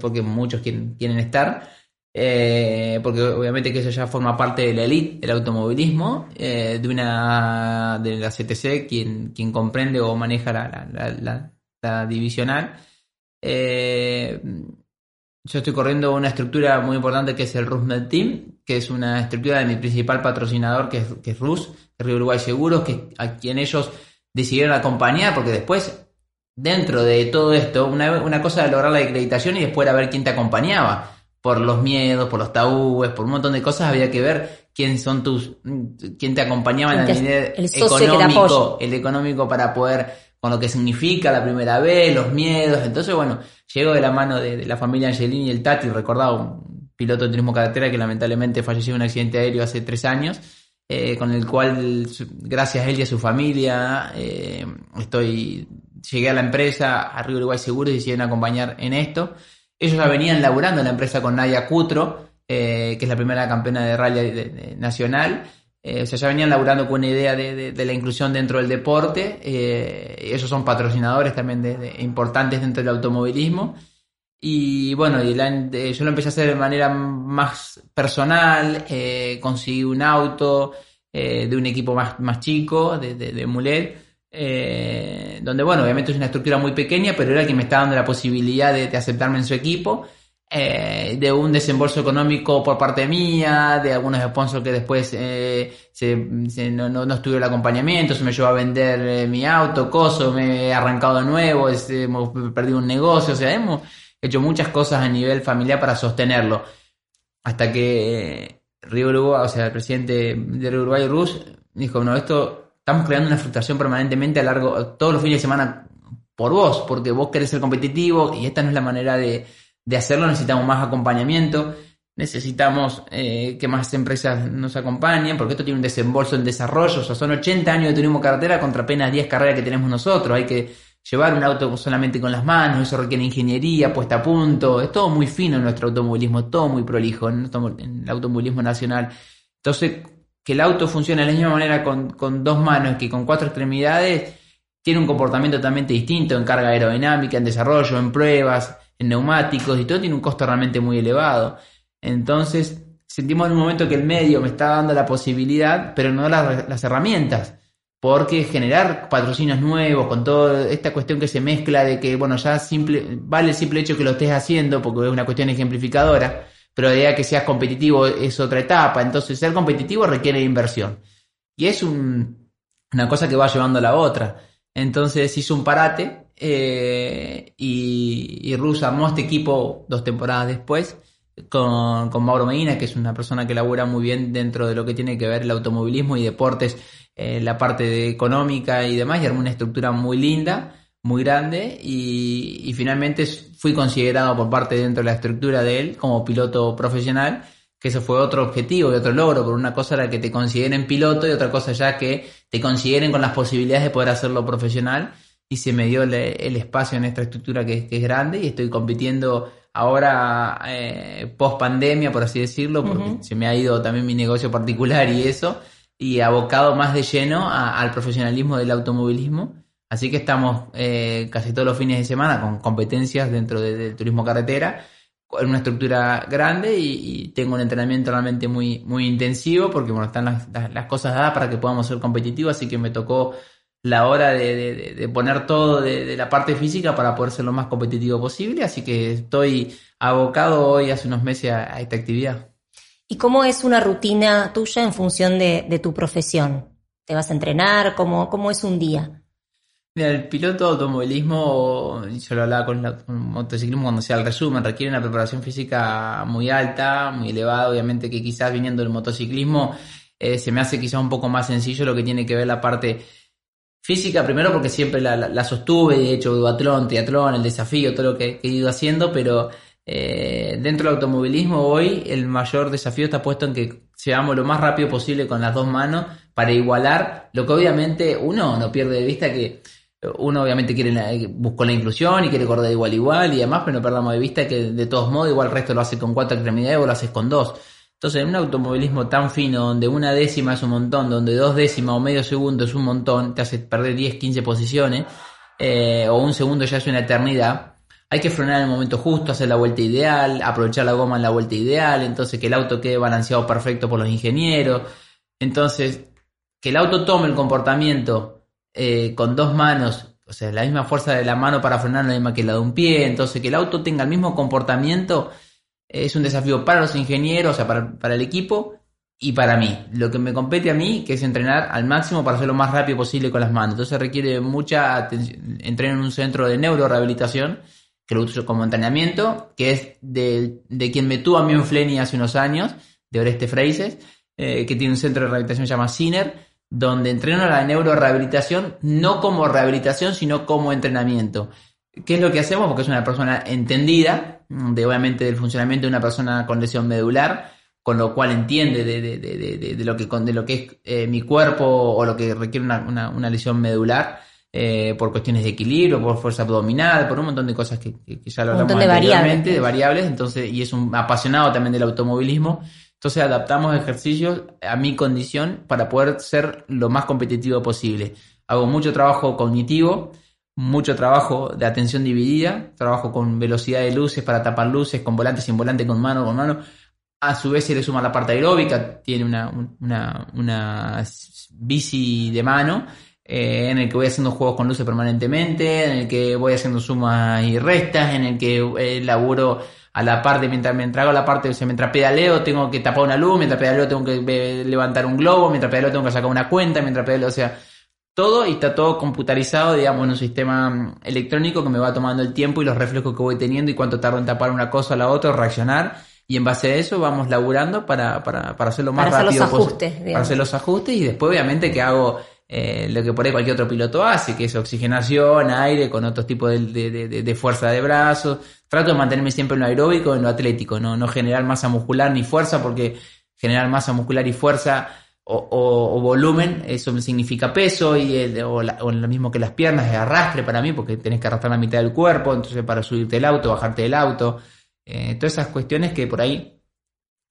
porque muchos quieren, quieren estar. Eh, porque obviamente que eso ya forma parte de la elite del automovilismo, eh, de una de la CTC, quien, quien comprende o maneja la, la, divisional. Eh, yo estoy corriendo una estructura muy importante que es el RUSMED Team, que es una estructura de mi principal patrocinador, que es, que es RUS, Río Uruguay Seguros, que a quien ellos decidieron acompañar, porque después, dentro de todo esto, una, una cosa era lograr la acreditación y después era ver quién te acompañaba por los miedos, por los tabúes, por un montón de cosas, había que ver quién son tus, quién te acompañaba en el nivel económico, el económico para poder, con lo que significa la primera vez, los miedos. Entonces, bueno, llegó de la mano de, la familia Angelini y el Tati, recordado, un piloto de turismo carretera que lamentablemente falleció en un accidente aéreo hace tres años. Eh, con el cual, gracias a él y a su familia, eh, estoy, llegué a la empresa, a Río Uruguay Seguros, y decidieron acompañar en esto. Ellos ya venían laburando en la empresa con Nadia Cutro, eh, que es la primera campeona de rally nacional. Eh, o sea, ya venían laburando con una idea de, la inclusión dentro del deporte. Eh, ellos son patrocinadores también de, importantes dentro del automovilismo. Y bueno, yo lo empecé a hacer de manera más personal. conseguí un auto de un equipo más, más chico, de, de Mulet eh, donde, bueno, obviamente es una estructura muy pequeña, pero era quien me estaba dando la posibilidad de, aceptarme en su equipo. eh, de un desembolso económico por parte mía, de algunos sponsors que después eh, no, no, estuvo el acompañamiento, se me llevó a vender mi auto, coso, me he arrancado de nuevo, hemos perdido un negocio, o sea, hemos hecho muchas cosas a nivel familiar para sostenerlo. Hasta que Río Uruguay, o sea, el presidente de Uruguay, Rus, dijo, no, esto estamos creando una frustración permanentemente a largo, todos los fines de semana por vos, porque vos querés ser competitivo y esta no es la manera de de hacerlo necesitamos más acompañamiento, necesitamos eh, que más empresas nos acompañen, porque esto tiene un desembolso en desarrollo, o sea, son 80 años de turismo carretera contra apenas 10 carreras que tenemos nosotros, hay que llevar un auto solamente con las manos, eso requiere ingeniería, puesta a punto, es todo muy fino en nuestro automovilismo, todo muy prolijo en, el automovilismo nacional. Entonces, que el auto funcione de la misma manera con, con dos manos que con cuatro extremidades, tiene un comportamiento totalmente distinto en carga aerodinámica, en desarrollo, en pruebas, en neumáticos y todo tiene un costo realmente muy elevado. Entonces, sentimos en un momento que el medio me está dando la posibilidad, pero no las, herramientas. Porque generar patrocinios nuevos con toda esta cuestión que se mezcla de que, bueno, ya simple, vale el simple hecho que lo estés haciendo porque es una cuestión ejemplificadora, pero la idea que seas competitivo es otra etapa. Entonces, ser competitivo requiere inversión. Y es una cosa que va llevando a la otra. Entonces hizo un parate eh, y, y Rus armó este equipo dos temporadas después con, con, Mauro Medina, que es una persona que labura muy bien dentro de lo que tiene que ver el automovilismo y deportes, eh, la parte de económica y demás, y armó una estructura muy linda, muy grande, y finalmente fui considerado por parte dentro de la estructura de él como piloto profesional que eso fue otro objetivo y otro logro, por una cosa era que te consideren piloto y otra cosa ya que te consideren con las posibilidades de poder hacerlo profesional y se me dio el, espacio en esta estructura que, es grande y estoy compitiendo ahora eh, post pandemia, por así decirlo, porque se me ha ido también mi negocio particular y eso, y abocado más de lleno al profesionalismo del automovilismo. Así que estamos eh, casi todos los fines de semana con competencias dentro del turismo carretera, en una estructura grande y, tengo un entrenamiento realmente muy, muy intensivo porque bueno, están las, las cosas dadas para que podamos ser competitivos, así que me tocó la hora de, poner todo de, la parte física para poder ser lo más competitivo posible, así que estoy abocado hoy hace unos meses a, esta actividad. ¿Y cómo es una rutina tuya en función de, tu profesión? ¿Te vas a entrenar? ¿Cómo, cómo es un día? Mira, el piloto de automovilismo, yo lo hablaba con, el motociclismo cuando sea el resumen, requiere una preparación física muy alta, muy elevada, obviamente que quizás viniendo del motociclismo eh, se me hace quizás un poco más sencillo lo que tiene que ver la parte Física primero porque siempre la, la, sostuve, de hecho duatlón, triatlón, el desafío, todo lo que, he ido haciendo, pero eh, dentro del automovilismo hoy el mayor desafío está puesto en que seamos lo más rápido posible con las dos manos para igualar lo que obviamente uno no pierde de vista que uno obviamente quiere buscó la inclusión y quiere correr igual igual y demás, pero no perdamos de vista que de todos modos igual el resto lo hace con cuatro extremidades o lo haces con dos. Entonces, en un automovilismo tan fino, donde una décima es un montón, donde dos décimas o medio segundo es un montón, te hace perder 10, 15 posiciones, eh, o un segundo ya es una eternidad, hay que frenar en el momento justo, hacer la vuelta ideal, aprovechar la goma en la vuelta ideal, entonces que el auto quede balanceado perfecto por los ingenieros. Entonces, que el auto tome el comportamiento eh, con dos manos, o sea, la misma fuerza de la mano para frenar la misma que la de un pie, entonces que el auto tenga el mismo comportamiento es un desafío para los ingenieros, o sea, para, el equipo y para mí. Lo que me compete a mí, que es entrenar al máximo para hacer lo más rápido posible con las manos. Entonces requiere mucha atención. Entreno en un centro de neurorehabilitación, que lo uso como entrenamiento, que es de, quien me tuvo a mí en Flenny hace unos años, de Oreste Freises, eh, que tiene un centro de rehabilitación que se llama CINER, donde entreno la neurorehabilitación no como rehabilitación, sino como entrenamiento. ¿Qué es lo que hacemos? Porque es una persona entendida, de obviamente del funcionamiento de una persona con lesión medular, con lo cual entiende de, lo, que, de lo que es eh, mi cuerpo o lo que requiere una, lesión medular. Eh, por cuestiones de equilibrio, por fuerza abdominal, por un montón de cosas que, ya lo hablamos de variables. de variables, entonces, y es un apasionado también del automovilismo, entonces adaptamos ejercicios a mi condición para poder ser lo más competitivo posible. Hago mucho trabajo cognitivo, mucho trabajo de atención dividida, trabajo con velocidad de luces para tapar luces, con volante, sin volante, con mano, con mano. A su vez se le suma la parte aeróbica, tiene una, una, una bici de mano eh, en el que voy haciendo juegos con luces permanentemente, en el que voy haciendo sumas y restas, en el que eh, laburo a la parte, mientras, mientras hago la parte, o sea, mientras pedaleo tengo que tapar una luz, mientras pedaleo tengo que levantar un globo, mientras pedaleo tengo que sacar una cuenta, mientras pedaleo, o sea, todo y está todo computarizado, digamos, en un sistema mm, electrónico que me va tomando el tiempo y los reflejos que voy teniendo y cuánto tardo en tapar una cosa a la otra, reaccionar. Y en base a eso vamos laburando para, para, para hacerlo más para rápido hacer los ajustes, Para hacer los ajustes y después obviamente que hago eh, lo que por ahí cualquier otro piloto hace, que es oxigenación, aire, con otros tipos de, de, de, fuerza de brazos. Trato de mantenerme siempre en lo aeróbico, en lo atlético, no, no generar masa muscular ni fuerza, porque generar masa muscular y fuerza o, volumen, eso significa peso, y o, lo mismo que las piernas, es arrastre para mí, porque tenés que arrastrar la mitad del cuerpo, entonces para subirte el auto, bajarte del auto, eh, todas esas cuestiones que por ahí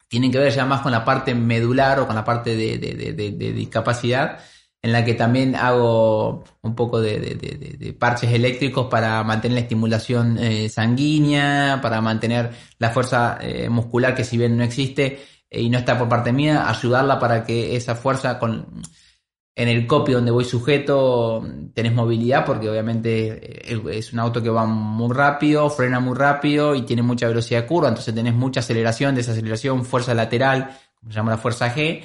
tienen que ver ya más con la parte medular o con la parte de, discapacidad, en la que también hago un poco de, parches eléctricos para mantener la estimulación eh, sanguínea, para mantener la fuerza eh, muscular que si bien no existe, eh, y no está por parte mía, ayudarla para que esa fuerza con en el copy donde voy sujeto tenés movilidad porque obviamente es un auto que va muy rápido, frena muy rápido y tiene mucha velocidad de curva, entonces tenés mucha aceleración, desaceleración, fuerza lateral, como se llama la fuerza G.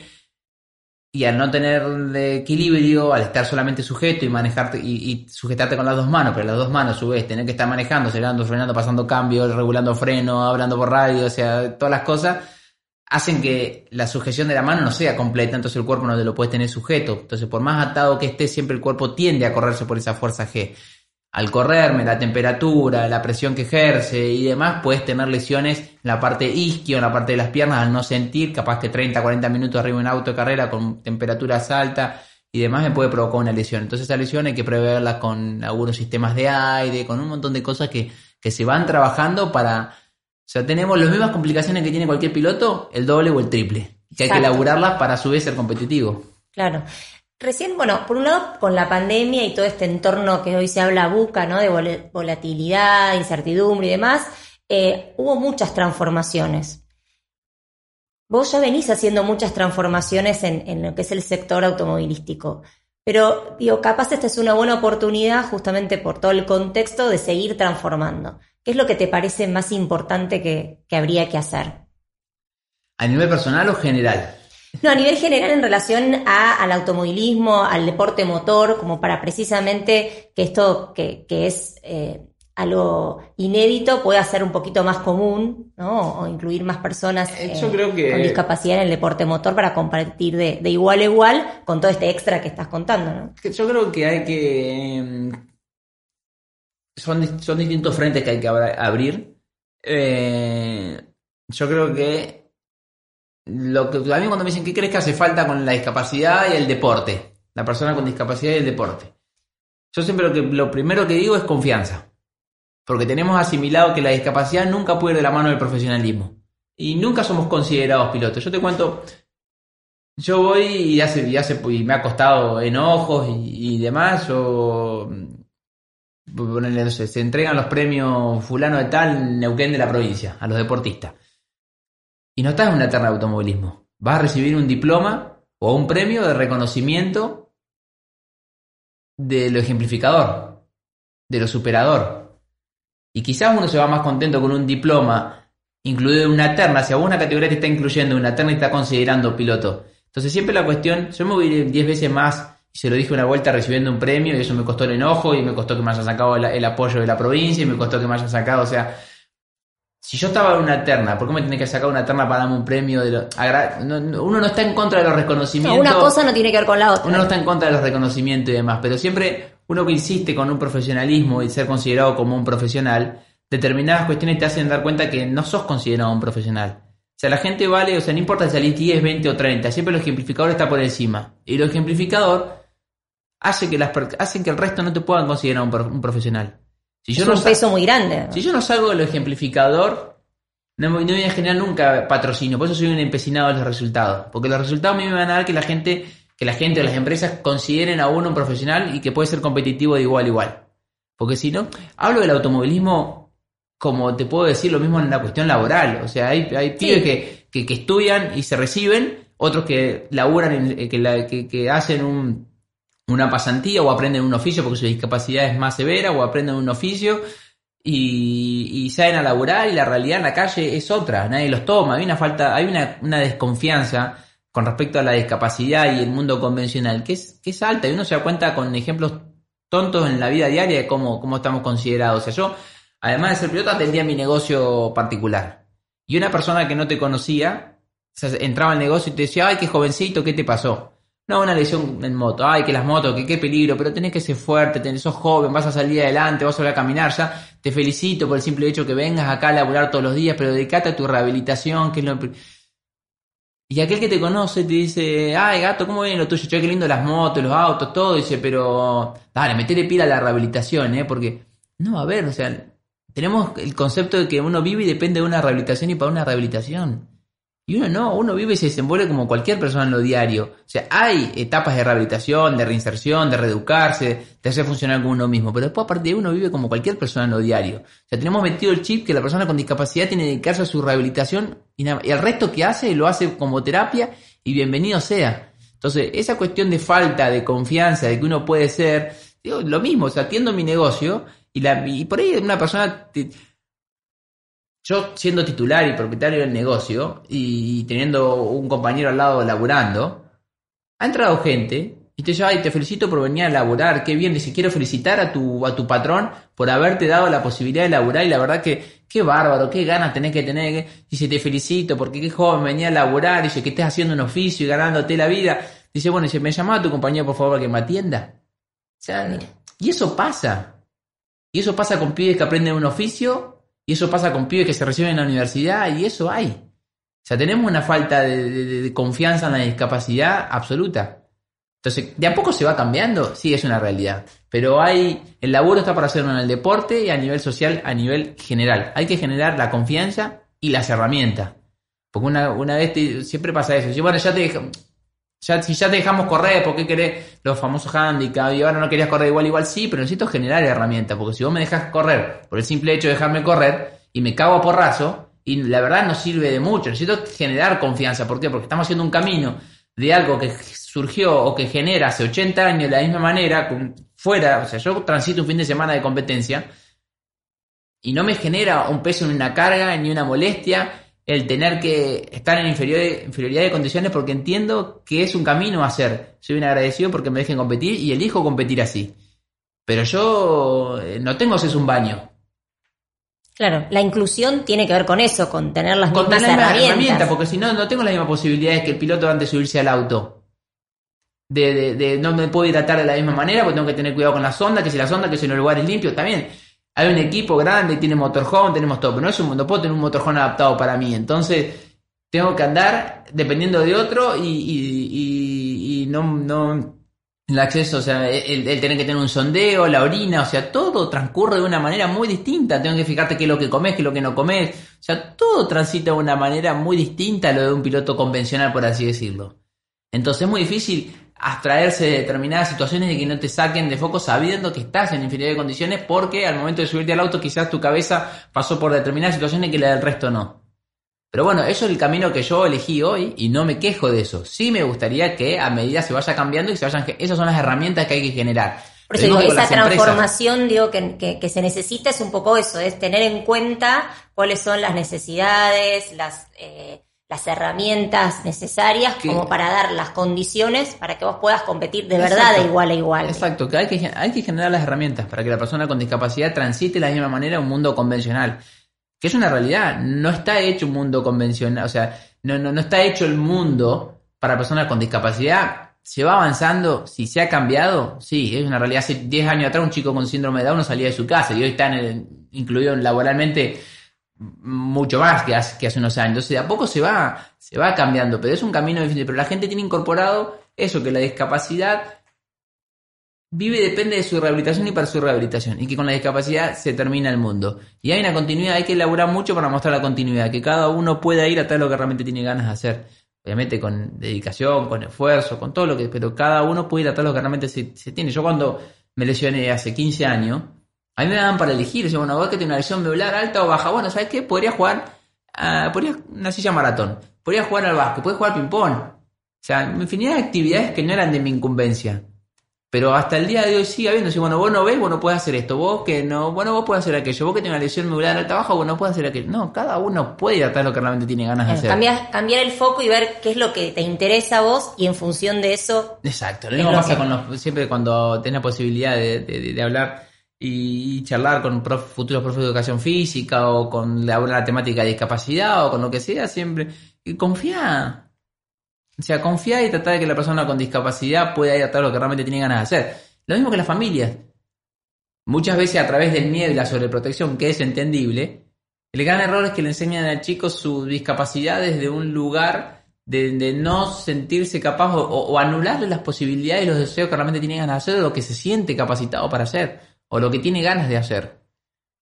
Y al no tener de equilibrio, al estar solamente sujeto y manejarte y, sujetarte con las dos manos, pero las dos manos a su vez tener que estar manejando, acelerando, frenando, pasando cambios, regulando freno, hablando por radio, o sea, todas las cosas, hacen que la sujeción de la mano no sea completa, entonces el cuerpo no te lo puedes tener sujeto. Entonces, por más atado que esté, siempre el cuerpo tiende a correrse por esa fuerza G. Al correrme, la temperatura, la presión que ejerce y demás, puedes tener lesiones en la parte isquio, en la parte de las piernas, al no sentir, capaz que 30, 40 minutos arriba en auto de carrera con temperaturas altas y demás me puede provocar una lesión. Entonces esa lesión hay que preverla con algunos sistemas de aire, con un montón de cosas que, que se van trabajando para o sea, tenemos las mismas complicaciones que tiene cualquier piloto, el doble o el triple. Que hay que elaborarlas para a su vez ser competitivo. Claro. Recién, bueno, por un lado, con la pandemia y todo este entorno que hoy se habla buca, ¿no? De volatilidad, incertidumbre y demás, eh, hubo muchas transformaciones. Vos ya venís haciendo muchas transformaciones en, lo que es el sector automovilístico. Pero, digo, capaz esta es una buena oportunidad justamente por todo el contexto de seguir transformando. ¿Qué es lo que te parece más importante que, habría que hacer? ¿A nivel personal o general? No, a nivel general en relación al automovilismo, al deporte motor, como para precisamente que esto que, es eh, algo inédito pueda ser un poquito más común, ¿no? O incluir más personas eh, eh, con discapacidad en el deporte motor para compartir de, igual a igual con todo este extra que estás contando, ¿no? Yo creo que hay que em, son, son distintos frentes que hay que abrir. Eh, yo creo que lo que a mí cuando me dicen qué crees que hace falta con la discapacidad y el deporte, la persona con discapacidad y el deporte. Yo siempre lo que lo primero que digo es confianza. Porque tenemos asimilado que la discapacidad nunca puede ir de la mano del profesionalismo. Y nunca somos considerados pilotos. Yo te cuento, yo voy y hace, y hace y me ha costado enojos y, y demás. Yo se entregan los premios fulano de tal Neuquén de la provincia a los deportistas. Y no estás en una terna de automovilismo. Vas a recibir un diploma o un premio de reconocimiento de lo ejemplificador, de lo superador. Y quizás uno se va más contento con un diploma incluido en una terna, si a una categoría te está incluyendo una terna y está considerando piloto. Entonces siempre la cuestión, yo me voy a ir 10 veces más y se lo dije una vuelta recibiendo un premio y eso me costó el enojo y me costó que me haya sacado el, apoyo de la provincia y me costó que me haya sacado, o sea, si yo estaba en una terna, ¿por qué me tiene que sacar una terna para darme un premio? De uno no está en contra de los reconocimientos. una cosa no tiene que ver con la otra. Uno no está en contra de los reconocimientos y demás, pero siempre uno que insiste con un profesionalismo y ser considerado como un profesional, determinadas cuestiones te hacen dar cuenta que no sos considerado un profesional. O sea, la gente vale, o sea, no importa si salís 10, 20 o 30, siempre el ejemplificador está por encima. Y lo ejemplificador hace que las hacen que el resto no te puedan considerar un, profesional. Si yo es un peso muy grande. Si yo no salgo de lo ejemplificador, no, no voy a generar nunca patrocinio. Por eso soy un empecinado de los resultados. Porque los resultados a mí me van a dar que la gente, que la gente o las empresas consideren a uno un profesional y que puede ser competitivo de igual a igual. Porque si no, hablo del automovilismo como te puedo decir lo mismo en la cuestión laboral. O sea, hay, hay pibes que, que, estudian y se reciben, otros que laburan, que, que hacen un una pasantía o aprenden un oficio porque su discapacidad es más severa o aprenden un oficio y, salen a laburar y la realidad en la calle es otra, nadie los toma, hay una falta, hay una, una desconfianza con respecto a la discapacidad y el mundo convencional que es, que es alta y uno se da cuenta con ejemplos tontos en la vida diaria de cómo, cómo estamos considerados. O sea, yo, además de ser piloto, atendía mi negocio particular. Y una persona que no te conocía, entraba al negocio y te decía, ay, qué jovencito, ¿qué te pasó? No, una lesión en moto, ay, que las motos, que qué peligro, pero tenés que ser fuerte, tenés, sos joven, vas a salir adelante, vas a volver a caminar ya. Te felicito por el simple hecho que vengas acá a laburar todos los días, pero dedicate a tu rehabilitación, que es lo... Y aquel que te conoce te dice, ay gato, ¿cómo viene lo tuyo? Che, qué lindo las motos, los autos, todo. dice, pero dale, metele pila a la rehabilitación, ¿eh? Porque, no, a ver, o sea, tenemos el concepto de que uno vive y depende de una rehabilitación y para una rehabilitación. Y uno no, uno vive y se desenvuelve como cualquier persona en lo diario. O sea, hay etapas de rehabilitación, de reinserción, de reeducarse, de hacer funcionar como uno mismo. Pero después, aparte de uno, vive como cualquier persona en lo diario. O sea, tenemos metido el chip que la persona con discapacidad tiene que dedicarse a su rehabilitación y, y el resto que hace lo hace como terapia y bienvenido sea. Entonces, esa cuestión de falta de confianza, de que uno puede ser, digo, lo mismo, o sea, atiendo mi negocio y, la, y por ahí una persona yo siendo titular y propietario del negocio y teniendo un compañero al lado laburando, ha entrado gente y te dice, ay, te felicito por venir a laburar, qué bien, dice, quiero felicitar a tu, a tu patrón por haberte dado la posibilidad de laburar y la verdad que qué bárbaro, qué ganas tenés que tener, dice, te felicito porque qué joven venía a laburar, dice, que estés haciendo un oficio y ganándote la vida, dice, bueno, dice, me llamaba a tu compañero por favor que me atienda. O sea, y eso pasa. Y eso pasa con pibes que aprenden un oficio y eso pasa con pibes que se reciben en la universidad y eso hay. O sea, tenemos una falta de, confianza en la discapacidad absoluta. Entonces, ¿de a poco se va cambiando? Sí, es una realidad. Pero hay, el laburo está para hacerlo en el deporte y a nivel social, a nivel general. Hay que generar la confianza y las herramientas. Porque una, una vez siempre pasa eso. Si, bueno, ya te, ya, si ya te dejamos correr, ¿por qué querés los famosos handicaps? Y ahora no querías correr igual, igual sí, pero necesito generar herramientas, porque si vos me dejas correr por el simple hecho de dejarme correr y me cago a porrazo, y la verdad no sirve de mucho, necesito generar confianza. ¿Por qué? Porque estamos haciendo un camino de algo que surgió o que genera hace 80 años de la misma manera, fuera, o sea, yo transito un fin de semana de competencia y no me genera un peso ni una carga ni una molestia el tener que estar en inferioridad de condiciones porque entiendo que es un camino a hacer. Soy un agradecido porque me dejen competir y elijo competir así. Pero yo eh, no tengo ese un baño. Claro, la inclusión tiene que ver con eso, con tener las mismas herramientas. porque si no, no tengo las mismas posibilidades que el piloto antes de subirse al auto. De, de, no me puedo hidratar de la misma manera porque tengo que tener cuidado con la sonda, que si la sonda, que si en el lugar es limpio, también hay un equipo grande, tiene motorhome, tenemos todo, pero no es un, no puedo tener un motorhome adaptado para mí. Entonces, tengo que andar dependiendo de otro y, y, y, no el acceso, o sea, el, tener que tener un sondeo, la orina, o sea, todo transcurre de una manera muy distinta. Tengo que fijarte qué es lo que comes, qué es lo que no comes. O sea, todo transita de una manera muy distinta a lo de un piloto convencional, por así decirlo. Entonces es muy difícil abstraerse de determinadas situaciones y que no te saquen de foco sabiendo que estás en inferioridad de condiciones porque al momento de subirte al auto quizás tu cabeza pasó por determinadas situaciones que la del resto no. Pero bueno, eso es el camino que yo elegí hoy y no me quejo de eso. Sí me gustaría que a medida se vaya cambiando y se vayan... Esas son las herramientas que hay que generar. Por eso digo, esa transformación digo, que, que, se necesita es un poco eso, es tener en cuenta cuáles son las necesidades, las... Eh, las herramientas necesarias como para dar las condiciones para que vos puedas competir de verdad de igual a igual. Exacto, que hay, que hay que generar las herramientas para que la persona con discapacidad transite de la misma manera un mundo convencional. Que es una realidad, no está hecho un mundo convencional, o sea, no, no, no está hecho el mundo para personas con discapacidad. ¿Se va avanzando? Si se ha cambiado, sí, es una realidad. Hace 10 años atrás un chico con síndrome de Down no salía de su casa y hoy está incluido laboralmente mucho más que hace, que hace unos años. Entonces, de a poco se va, se va cambiando, pero es un camino difícil. Pero la gente tiene incorporado eso, que la discapacidad vive depende de su rehabilitación y para su rehabilitación. Y que con la discapacidad se termina el mundo. Y hay una continuidad, hay que elaborar mucho para mostrar la continuidad, que cada uno pueda ir a tal lo que realmente tiene ganas de hacer. Obviamente con dedicación, con esfuerzo, con todo lo que... Pero cada uno puede ir a tal lo que realmente se, se tiene. Yo cuando me lesioné hace 15 años, a mí me daban para elegir, decía, bueno, vos que tiene una lesión medular alta o baja, bueno, ¿sabes qué? Podría jugar, uh, podría una silla maratón, podría jugar al básquet, podría jugar ping-pong. O sea, infinidad de actividades que no eran de mi incumbencia. Pero hasta el día de hoy sigue habiendo, si bueno, vos no ves, vos no puedes hacer esto, vos que no, bueno, vos puedes hacer aquello, vos que tenés una lesión medular en el trabajo, vos no puedes hacer aquello. No, cada uno puede hacer lo que realmente tiene ganas de hacer. Cambiar, cambiar el foco y ver qué es lo que te interesa a vos y en función de eso. Exacto, lo mismo pasa con los, siempre cuando tenés la posibilidad de, de, hablar y charlar con futuros profesores de educación física o con la, la temática de discapacidad o con lo que sea, siempre confía o sea, confiar y tratar de que la persona con discapacidad pueda ir a hacer lo que realmente tiene ganas de hacer. Lo mismo que las familias. Muchas veces a través del miedo y la sobreprotección, que es entendible, el gran error es que le enseñan al chico su discapacidad desde un lugar de, no sentirse capaz o, anularle las posibilidades y los deseos que realmente tiene ganas de hacer o lo que se siente capacitado para hacer o lo que tiene ganas de hacer.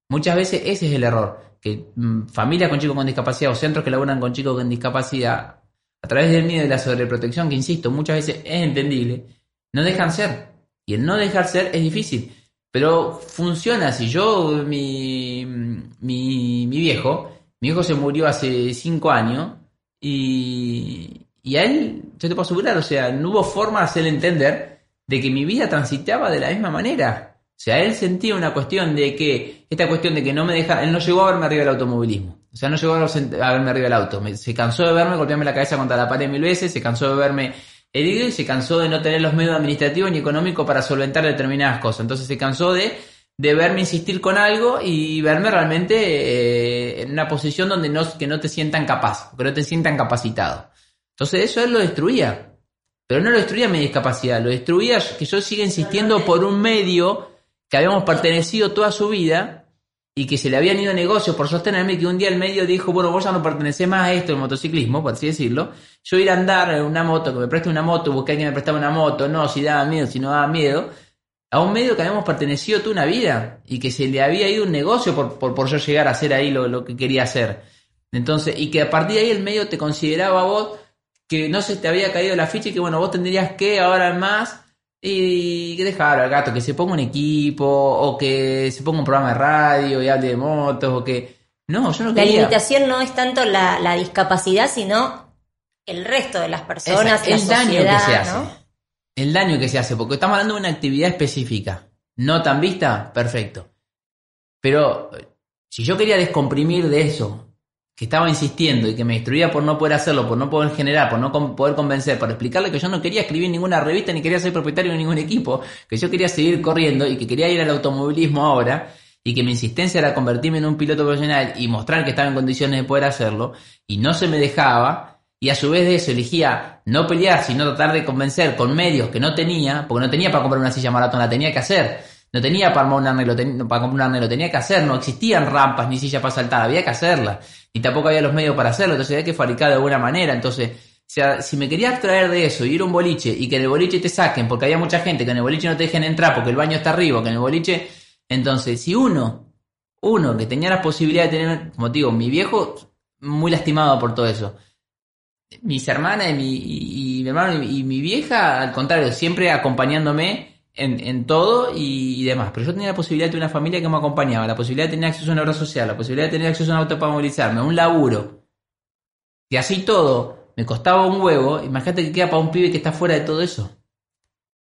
Muchas veces ese es el error, que mm, familias con chicos con discapacidad o centros que laburan con chicos con discapacidad a través del miedo y la sobreprotección, que insisto, muchas veces es entendible, no dejan ser. Y el no dejar ser es difícil. Pero funciona si yo, mi, mi, mi viejo, mi hijo se murió hace cinco años y, y a él, yo te puedo asegurar, o sea, no hubo forma de hacerle entender de que mi vida transitaba de la misma manera. O sea, él sentía una cuestión de que, esta cuestión de que no me deja, él no llegó a verme arriba del automovilismo. O sea, no llegó a verme arriba del auto. se cansó de verme golpearme la cabeza contra la pared mil veces, se cansó de verme herido y se cansó de no tener los medios administrativos ni económicos para solventar determinadas cosas. Entonces se cansó de, de verme insistir con algo y verme realmente eh, en una posición donde no, que no te sientan capaz, que no te sientan capacitado. Entonces eso él lo destruía. Pero no lo destruía mi discapacidad, lo destruía que yo siga insistiendo por un medio que habíamos pertenecido toda su vida y que se le habían ido negocios por sostenerme, que un día el medio dijo, bueno, vos ya no pertenecés más a esto, el motociclismo, por así decirlo, yo ir a andar en una moto, que me preste una moto, buscar a alguien me prestaba una moto, no, si daba miedo, si no daba miedo, a un medio que habíamos pertenecido toda una vida y que se le había ido un negocio por, por, por yo llegar a hacer ahí lo, lo, que quería hacer. Entonces, y que a partir de ahí el medio te consideraba vos que no se te había caído la ficha y que bueno, vos tendrías que ahora más y que dejar al gato que se ponga un equipo o que se ponga un programa de radio y hable de motos o que... No, yo no quería. La limitación no es tanto la, discapacidad, sino el resto de las personas, el daño que se hace. El daño que se hace, porque estamos hablando de una actividad específica. No tan vista, perfecto. Pero si yo quería descomprimir de eso que estaba insistiendo y que me destruía por no poder hacerlo, por no poder generar, por no poder convencer, por explicarle que yo no quería escribir ninguna revista ni quería ser propietario de ningún equipo, que yo quería seguir corriendo y que quería ir al automovilismo ahora y que mi insistencia era convertirme en un piloto profesional y mostrar que estaba en condiciones de poder hacerlo y no se me dejaba y a su vez de eso elegía no pelear sino tratar de convencer con medios que no tenía, porque no tenía para comprar una silla maratón, la tenía que hacer. No tenía para armar un arnero, para comprar un arnero, tenía que hacer, no existían rampas ni sillas para saltar, había que hacerla. Y tampoco había los medios para hacerlo, entonces había que fabricar de alguna manera. Entonces, o sea, si me quería extraer de eso, ir a un boliche y que en el boliche te saquen, porque había mucha gente que en el boliche no te dejen entrar porque el baño está arriba, que en el boliche. Entonces, si uno, uno que tenía la posibilidad de tener, como digo, mi viejo, muy lastimado por todo eso. Mis hermanas y mi, y mi hermano y mi vieja, al contrario, siempre acompañándome en, todo y, demás. Pero yo tenía la posibilidad de tener una familia que me acompañaba, la posibilidad de tener acceso a una obra social, la posibilidad de tener acceso a un auto para movilizarme, un laburo. Y así todo me costaba un huevo. Imagínate que queda para un pibe que está fuera de todo eso.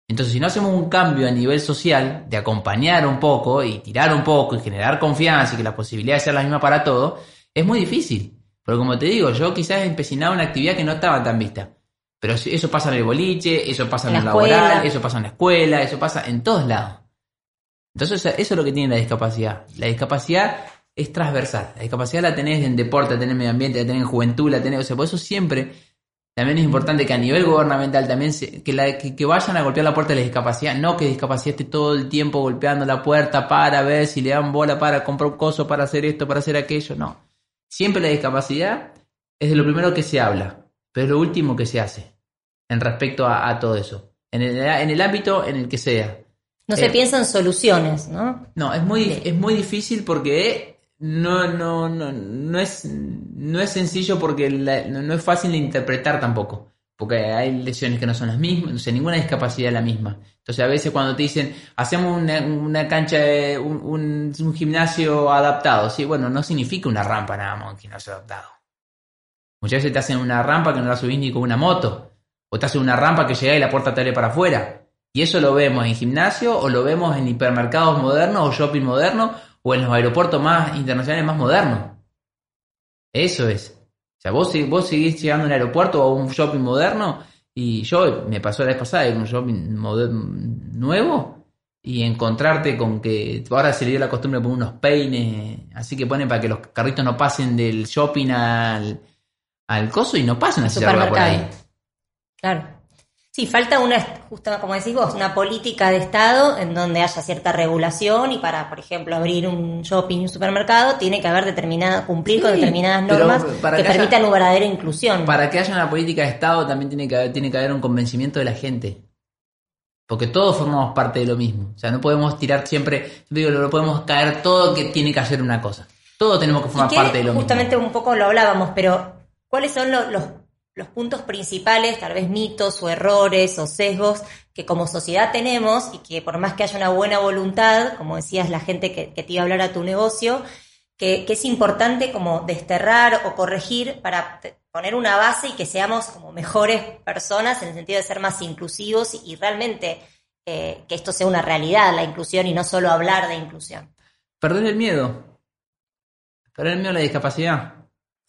Entonces, si no hacemos un cambio a nivel social, de acompañar un poco y tirar un poco y generar confianza y que la posibilidad de ser la misma para todos, es muy difícil. Porque como te digo, yo quizás empecinaba una actividad que no estaba tan vista. Pero eso pasa en el boliche, eso pasa en, el laboral, eso pasa en la escuela, eso pasa en todos lados. Entonces eso es lo que tiene la discapacidad. La discapacidad es transversal. La discapacidad la tenés en deporte, la tenés en medio ambiente, la tenés en juventud, la tenés... O sea, por eso siempre también es importante que a nivel gubernamental también que, que, vayan a golpear la puerta de la discapacidad, no que discapacidad esté todo el tiempo golpeando la puerta para ver si le dan bola para comprar un coso, para hacer esto, para hacer aquello, no. Siempre la discapacidad es de lo primero que se habla, pero es lo último que se hace en respecto a, todo eso, en el, en el, ámbito en el que sea. No se eh, piensan soluciones, ¿no? No, es muy, es muy difícil porque no, no, no, no, es, no es sencillo porque no, es fácil de interpretar tampoco. Porque hay lesiones que no son las mismas, o sea, ninguna discapacidad es la misma. Entonces, a veces cuando te dicen, hacemos una, cancha, un, un, gimnasio adaptado, sí, bueno, no significa una rampa nada más un gimnasio adaptado. Muchas veces te hacen una rampa que no la subís ni con una moto. O te hacen una rampa que llega y la puerta te abre para afuera. Y eso lo vemos en gimnasio o lo vemos en hipermercados modernos o shopping modernos o en los aeropuertos más internacionales más modernos. Eso es. O sea, vos, vos seguís llegando a un aeropuerto o a un shopping moderno y yo me pasó la vez pasada en un shopping nuevo y encontrarte con que ahora se le dio la costumbre de poner unos peines, así que ponen para que los carritos no pasen del shopping al, al coso y no pasen a por ahí. Claro. Sí, falta una, justo como decís vos, una política de Estado en donde haya cierta regulación y para, por ejemplo, abrir un shopping, un supermercado, tiene que haber determinada, cumplir con determinadas normas que, permitan una verdadera inclusión. Para que haya una política de Estado también tiene que haber, tiene que haber un convencimiento de la gente. Porque todos formamos parte de lo mismo. O sea, no podemos tirar siempre, digo, no podemos caer todo que tiene que hacer una cosa. Todos tenemos que formar parte de lo mismo. Justamente un poco lo hablábamos, pero ¿cuáles son los puntos principales, tal vez mitos o errores o sesgos que como sociedad tenemos y que por más que haya una buena voluntad, como decías, la gente que, te iba a hablar a tu negocio, que, es importante como desterrar o corregir para poner una base y que seamos como mejores personas en el sentido de ser más inclusivos y, realmente eh, que esto sea una realidad, la inclusión y no solo hablar de inclusión. Perder el miedo. Perder el miedo a la discapacidad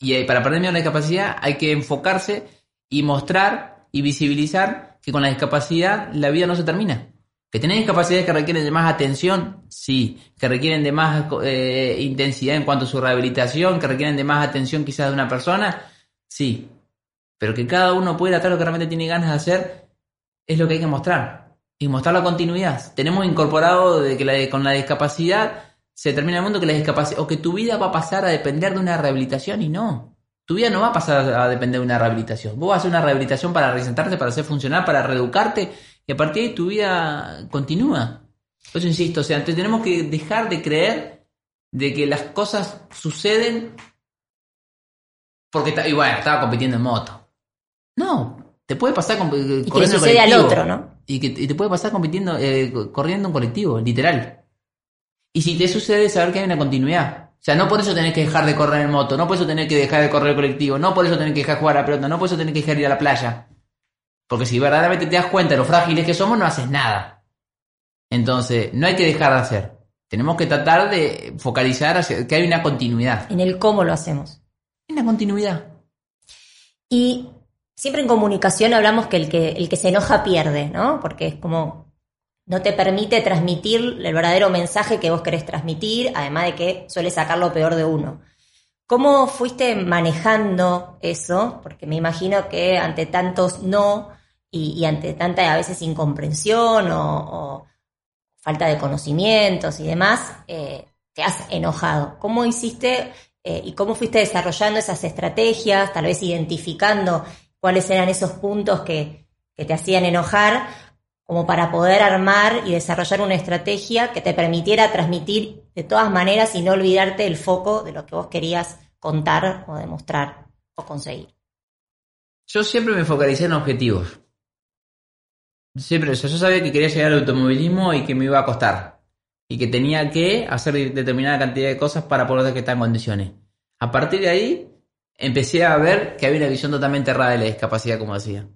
y eh, para perder miedo a la discapacidad hay que enfocarse y mostrar y visibilizar que con la discapacidad la vida no se termina. Que tenés discapacidades que requieren de más atención, sí. Que requieren de más eh, intensidad en cuanto a su rehabilitación, que requieren de más atención quizás de una persona, sí. Pero que cada uno pueda hacer lo que realmente tiene ganas de hacer, es lo que hay que mostrar. Y mostrar la continuidad. Tenemos incorporado de que con la discapacidad se termina el mundo que la discapacidad, o que tu vida va a pasar a depender de una rehabilitación y no. Tu vida no va a pasar a depender de una rehabilitación. Vos vas a hacer una rehabilitación para resentarte, para hacer funcionar, para reeducarte, y a partir de ahí tu vida continúa. Por eso insisto, o sea, tenemos que dejar de creer de que las cosas suceden porque está, y bueno, estaba compitiendo en moto. No, te puede pasar con, y que sucede al otro, ¿no? Y que te puede pasar compitiendo, eh, corriendo en colectivo, literal. Y si te sucede, saber que hay una continuidad. O sea, no por eso tenés que dejar de correr en moto, no por eso tenés que dejar de correr el colectivo, no por eso tenés que dejar de jugar a la pelota, no por eso tenés que dejar de ir a la playa. Porque si verdaderamente te das cuenta de lo frágiles que somos, no haces nada. Entonces, no hay que dejar de hacer. Tenemos que tratar de focalizar hacia que hay una continuidad. En el cómo lo hacemos. En la continuidad. Y siempre en comunicación hablamos que el que, el que se enoja pierde, ¿no? Porque es como no te permite transmitir el verdadero mensaje que vos querés transmitir, además de que suele sacar lo peor de uno. ¿Cómo fuiste manejando eso? Porque me imagino que ante tantos no y, ante tanta a veces incomprensión o, falta de conocimientos y demás, eh, te has enojado. ¿Cómo hiciste eh, y cómo fuiste desarrollando esas estrategias, tal vez identificando cuáles eran esos puntos que, que te hacían enojar como para poder armar y desarrollar una estrategia que te permitiera transmitir de todas maneras y no olvidarte el foco de lo que vos querías contar o demostrar o conseguir. Yo siempre me focalicé en objetivos. Siempre, o yo sabía que quería llegar al automovilismo y que me iba a costar. Y que tenía que hacer determinada cantidad de cosas para poder estar en condiciones. A partir de ahí, empecé a ver que había una visión totalmente errada de la discapacidad, como decía.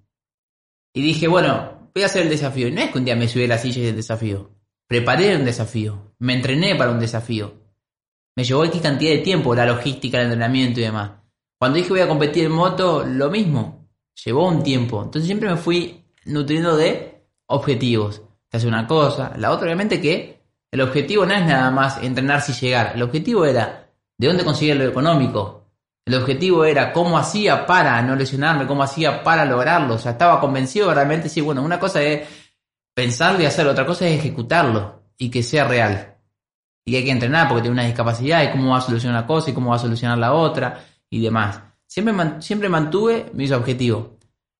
Y dije, bueno, voy a hacer el desafío. Y no es que un día me subí a la silla y el desafío. Preparé un desafío. Me entrené para un desafío. Me llevó X cantidad de tiempo, la logística, el entrenamiento y demás. Cuando dije voy a competir en moto, lo mismo. Llevó un tiempo. Entonces siempre me fui nutriendo de objetivos. Te hace una cosa. La otra, obviamente, que el objetivo no es nada más entrenarse y llegar. El objetivo era de dónde conseguir lo económico, el objetivo era cómo hacía para no lesionarme, cómo hacía para lograrlo. O sea, estaba convencido realmente, sí, bueno, una cosa es pensarlo y hacerlo, otra cosa es ejecutarlo y que sea real. Y hay que entrenar porque tiene una discapacidad y cómo va a solucionar una cosa y cómo va a solucionar la otra y demás. Siempre, siempre mantuve mis objetivos.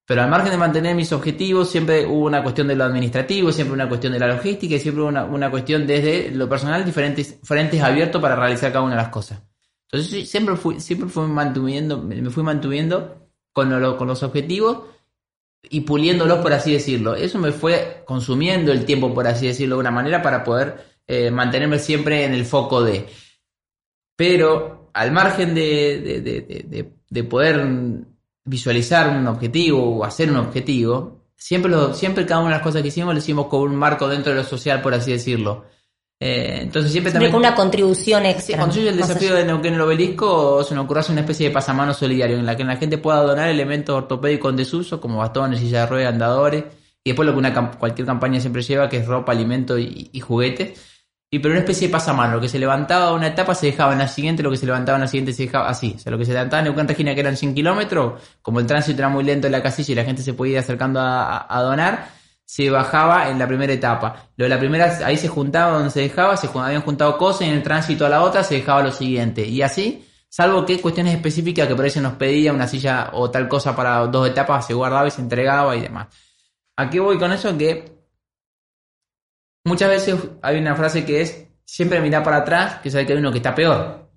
Pero al margen de mantener mis objetivos, siempre hubo una cuestión de lo administrativo, siempre una cuestión de la logística y siempre una, una cuestión desde lo personal, diferentes frentes abiertos para realizar cada una de las cosas. Entonces siempre fui, siempre fui manteniendo, me fui manteniendo con, con los objetivos y puliéndolos, por así decirlo. Eso me fue consumiendo el tiempo, por así decirlo, de una manera para poder eh, mantenerme siempre en el foco de. Pero al margen de, de, poder visualizar un objetivo o hacer un objetivo, siempre, lo, siempre cada una de las cosas que hicimos lo hicimos con un marco dentro de lo social, por así decirlo. Eh, entonces siempre también... con una contribución extra. cuando yo el desafío de Neuquén el obelisco, se nos ocurrió hacer una especie de pasamano solidario en la que la gente pueda donar elementos ortopédicos en desuso, como bastones, sillas de ruedas, andadores, y después lo que una, cualquier campaña siempre lleva, que es ropa, alimento y, y juguetes. Y pero una especie de pasamano, lo que se levantaba una etapa se dejaba en la siguiente, lo que se levantaba en la siguiente se dejaba así. O sea, lo que se levantaba en Neuquén Regina, que eran 100 kilómetros, como el tránsito era muy lento en la casilla y la gente se podía ir acercando a, a donar, se bajaba en la primera etapa. Lo de la primera, ahí se juntaba donde se dejaba, se habían juntado cosas y en el tránsito a la otra se dejaba lo siguiente. Y así, salvo que cuestiones específicas que por se nos pedía una silla o tal cosa para dos etapas, se guardaba y se entregaba y demás. Aquí voy con eso? Que muchas veces hay una frase que es siempre mirar para atrás, que sabe que hay uno que está peor.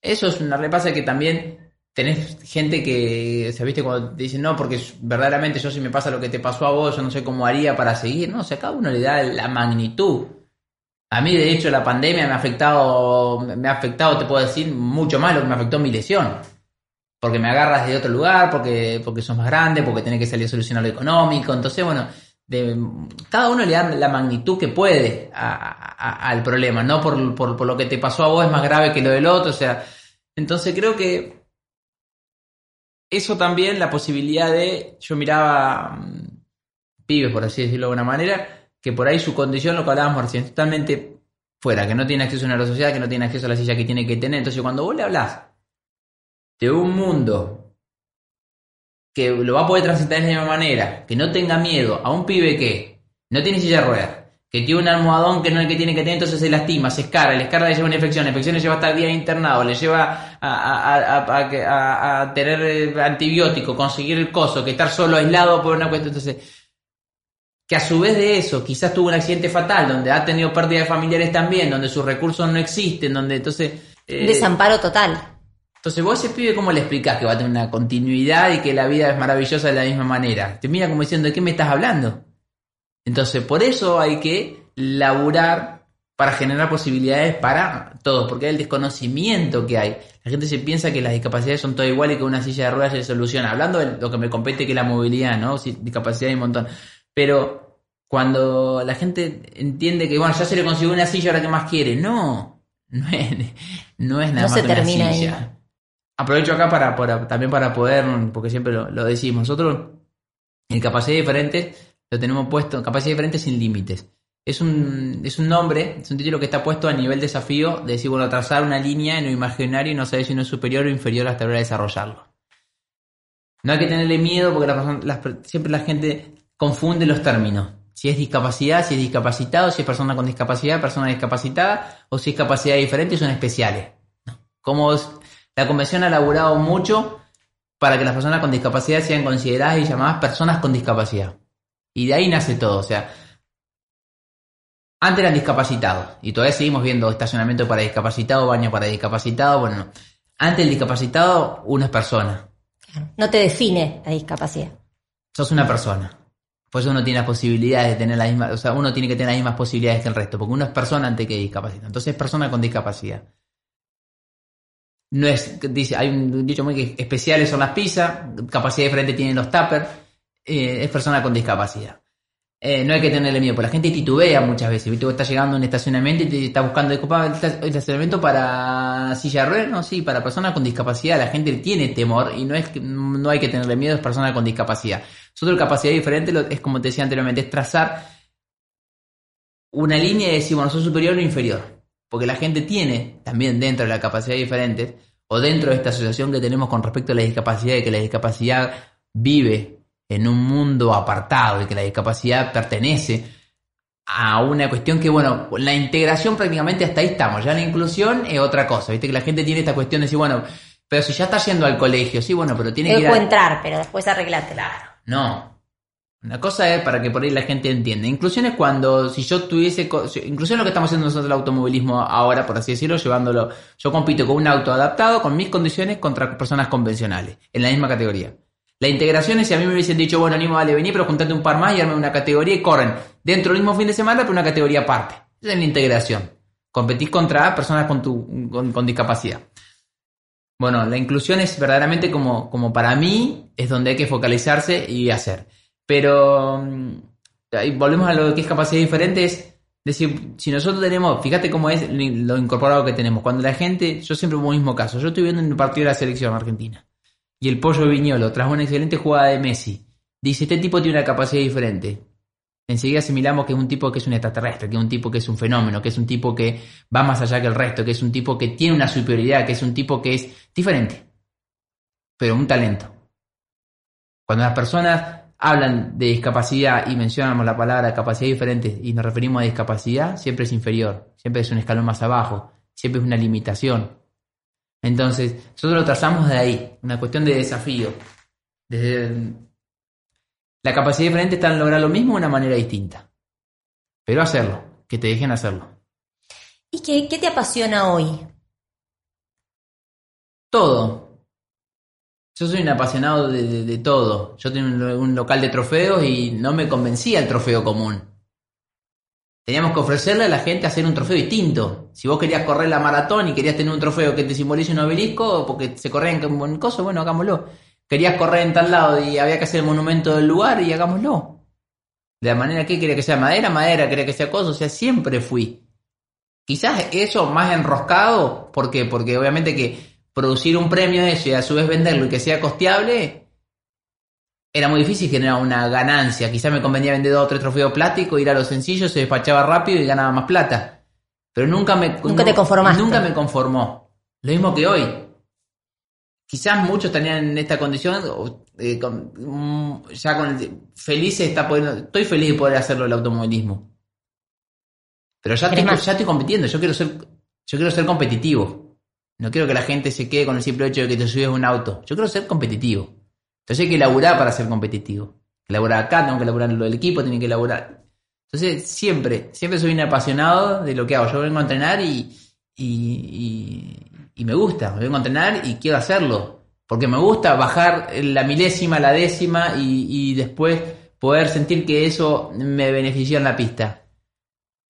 Eso es una repasa que también tenés gente que, se viste cuando te dicen, no, porque verdaderamente yo si me pasa lo que te pasó a vos, yo no sé cómo haría para seguir, no, o sea, cada uno le da la magnitud. A mí, de hecho, la pandemia me ha afectado, me ha afectado, te puedo decir, mucho más lo que me afectó mi lesión. Porque me agarras de otro lugar, porque, porque sos más grande, porque tenés que salir a solucionar lo económico. Entonces, bueno, de, cada uno le da la magnitud que puede al problema, no por, por, por lo que te pasó a vos es más grave que lo del otro, o sea, entonces creo que eso también, la posibilidad de, yo miraba mm, pibes, por así decirlo de alguna manera, que por ahí su condición, lo que hablábamos recién, totalmente fuera, que no tiene acceso a una sociedad, que no tiene acceso a la silla que tiene que tener. Entonces, cuando vos le hablas de un mundo que lo va a poder transitar de la misma manera, que no tenga miedo a un pibe que no tiene silla de ruedas, que tiene un almohadón que no es el que tiene que tener, entonces se lastima, se escara, el escara le lleva una infección, la infección le lleva hasta el día internado, le lleva a, tener eh, antibiótico, conseguir el coso, que estar solo aislado por una cuestión. Entonces, que a su vez de eso, quizás tuvo un accidente fatal, donde ha tenido pérdida de familiares también, donde sus recursos no existen, donde entonces... Eh, Desamparo total. Entonces vos ese pibe, ¿cómo le explicás que va a tener una continuidad y que la vida es maravillosa de la misma manera? Te mira como diciendo, ¿de qué me estás hablando? Entonces, por eso hay que laburar para generar posibilidades para todos, porque hay el desconocimiento que hay. La gente se piensa que las discapacidades son todas iguales y que una silla de ruedas se soluciona. Hablando de lo que me compete, que es la movilidad, ¿no? discapacidad hay un montón. Pero cuando la gente entiende que, bueno, ya se le consiguió una silla, ahora que más quiere. No, no es, no es nada más que una silla. Aprovecho acá para, también para poder, porque siempre lo, lo decimos, nosotros en capacidad diferentes lo tenemos puesto, capacidad diferente sin límites. Es un, es un nombre, es un título que está puesto a nivel desafío de decir, bueno, trazar una línea en lo imaginario y no saber si uno es superior o inferior hasta la hora de desarrollarlo. No hay que tenerle miedo porque siempre la gente confunde los términos. Si es discapacidad, si es discapacitado, si es persona con discapacidad, persona discapacitada, o si es capacidad diferente, son especiales. Como la convención ha elaborado mucho para que las personas con discapacidad sean consideradas y llamadas personas con discapacidad. Y de ahí nace todo, o sea, antes eran discapacitados y todavía seguimos viendo estacionamiento para discapacitados, baño para discapacitados, bueno, antes el discapacitado uno es persona. No te define la discapacidad. Sos una persona. Por eso uno tiene las posibilidades de tener las mismas, o sea, uno tiene que tener las mismas posibilidades que el resto, porque uno es persona antes que discapacitado. Entonces es persona con discapacidad. No es, dice, hay un dicho muy que especiales son las pizzas, capacidad diferente tienen los tuppers eh, es persona con discapacidad. Eh, no hay que tenerle miedo, porque la gente titubea muchas veces. ¿viste? Vos estás llegando a un estacionamiento y te está buscando el estacionamiento para silla de ruedas, no, sí, para personas con discapacidad. La gente tiene temor y no es no hay que tenerle miedo, es persona con discapacidad. Nosotros capacidad diferente es como te decía anteriormente, es trazar una línea y decir, bueno, soy superior o inferior. Porque la gente tiene también dentro de la capacidad diferente o dentro de esta asociación que tenemos con respecto a la discapacidad y que la discapacidad vive en un mundo apartado y que la discapacidad pertenece a una cuestión que, bueno, la integración prácticamente hasta ahí estamos, ya la inclusión es otra cosa, viste que la gente tiene esta cuestión de decir, bueno, pero si ya está yendo al colegio, sí, bueno, pero tiene que ir a... entrar, pero después arreglate. Claro, no. Una cosa es para que por ahí la gente entienda. Inclusión es cuando, si yo tuviese, inclusión es lo que estamos haciendo nosotros el automovilismo ahora, por así decirlo, llevándolo, yo compito con un auto adaptado, con mis condiciones, contra personas convencionales, en la misma categoría. La integración es si a mí me hubiesen dicho, bueno, Animo, vale, vení, pero juntate un par más y arme una categoría y corren dentro del mismo fin de semana, pero una categoría aparte. Esa es la integración. Competís contra personas con, tu, con, discapacidad. Bueno, la inclusión es verdaderamente como, como para mí, es donde hay que focalizarse y hacer. Pero mm, volvemos a lo que es capacidad diferente, es decir, si nosotros tenemos, fíjate cómo es lo incorporado que tenemos, cuando la gente, yo siempre pongo el mismo caso, yo estoy viendo en el partido de la selección argentina y el pollo Viñolo, tras una excelente jugada de Messi, dice, este tipo tiene una capacidad diferente. Enseguida asimilamos que es un tipo que es un extraterrestre, que es un tipo que es un fenómeno, que es un tipo que va más allá que el resto, que es un tipo que tiene una superioridad, que es un tipo que es diferente, pero un talento. Cuando las personas hablan de discapacidad y mencionamos la palabra capacidad diferente y nos referimos a discapacidad, siempre es inferior, siempre es un escalón más abajo, siempre es una limitación. Entonces, nosotros lo trazamos de ahí, una cuestión de desafío. Desde la capacidad diferente está en lograr lo mismo de una manera distinta. Pero hacerlo, que te dejen hacerlo. ¿Y qué, qué te apasiona hoy? Todo. Yo soy un apasionado de, todo. Yo tengo un, local de trofeos y no me convencía el trofeo común. Teníamos que ofrecerle a la gente hacer un trofeo distinto. Si vos querías correr la maratón y querías tener un trofeo que te simbolice un obelisco, porque se corría en un coso, bueno, hagámoslo. Querías correr en tal lado y había que hacer el monumento del lugar y hagámoslo. De la manera que quería que sea madera, madera, quería que sea coso, o sea, siempre fui. Quizás eso más enroscado, ¿por qué? Porque obviamente que producir un premio de eso y a su vez venderlo y que sea costeable, era muy difícil generar una ganancia. Quizás me convenía vender dos o tres trofeos plásticos, ir a lo sencillo, se despachaba rápido y ganaba más plata. Pero nunca me... Nunca te conformaste. Nunca me conformó. Lo mismo que hoy. Quizás muchos tenían esta condición, eh, ya con felices está estoy feliz de poder hacerlo el automovilismo. Pero ya estoy, ya estoy compitiendo, yo quiero ser, yo quiero ser competitivo. No quiero que la gente se quede con el simple hecho de que te subes a un auto. Yo quiero ser competitivo. Entonces hay que elaborar para ser competitivo. Elaborar acá, tengo que elaborar lo del equipo, tiene que elaborar. Entonces siempre, siempre soy un apasionado de lo que hago. Yo vengo a entrenar y, me gusta. Vengo a entrenar y quiero hacerlo. Porque me gusta bajar la milésima, la décima y, y después poder sentir que eso me benefició en la pista.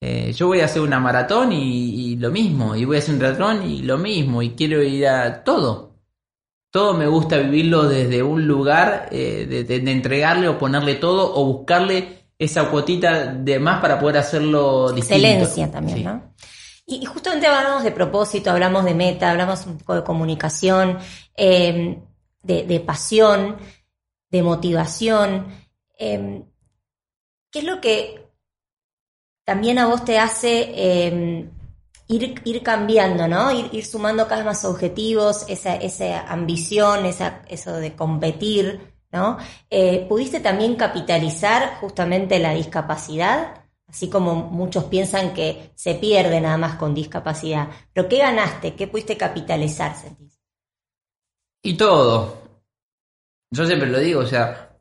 Eh, yo voy a hacer una maratón y, lo mismo, y voy a hacer un triatlón y lo mismo, y quiero ir a todo. Todo me gusta vivirlo desde un lugar eh, de, entregarle o ponerle todo o buscarle esa cuotita de más para poder hacerlo distinto. Excelencia también, ¿no? Y, justamente hablamos de propósito, hablamos de meta, hablamos un poco de comunicación, em, de, pasión, de motivación. Em, ¿Qué es lo que también a vos te hace em, ir, ir, cambiando, ¿no? Ir, sumando cada vez más objetivos, esa, esa ambición, esa, eso de competir, ¿no? Eh, ¿Pudiste también capitalizar justamente la discapacidad? Así como muchos piensan que se pierde nada más con discapacidad. ¿Pero qué ganaste? ¿Qué pudiste capitalizar, sentís? Y todo. Yo siempre lo digo, o sea,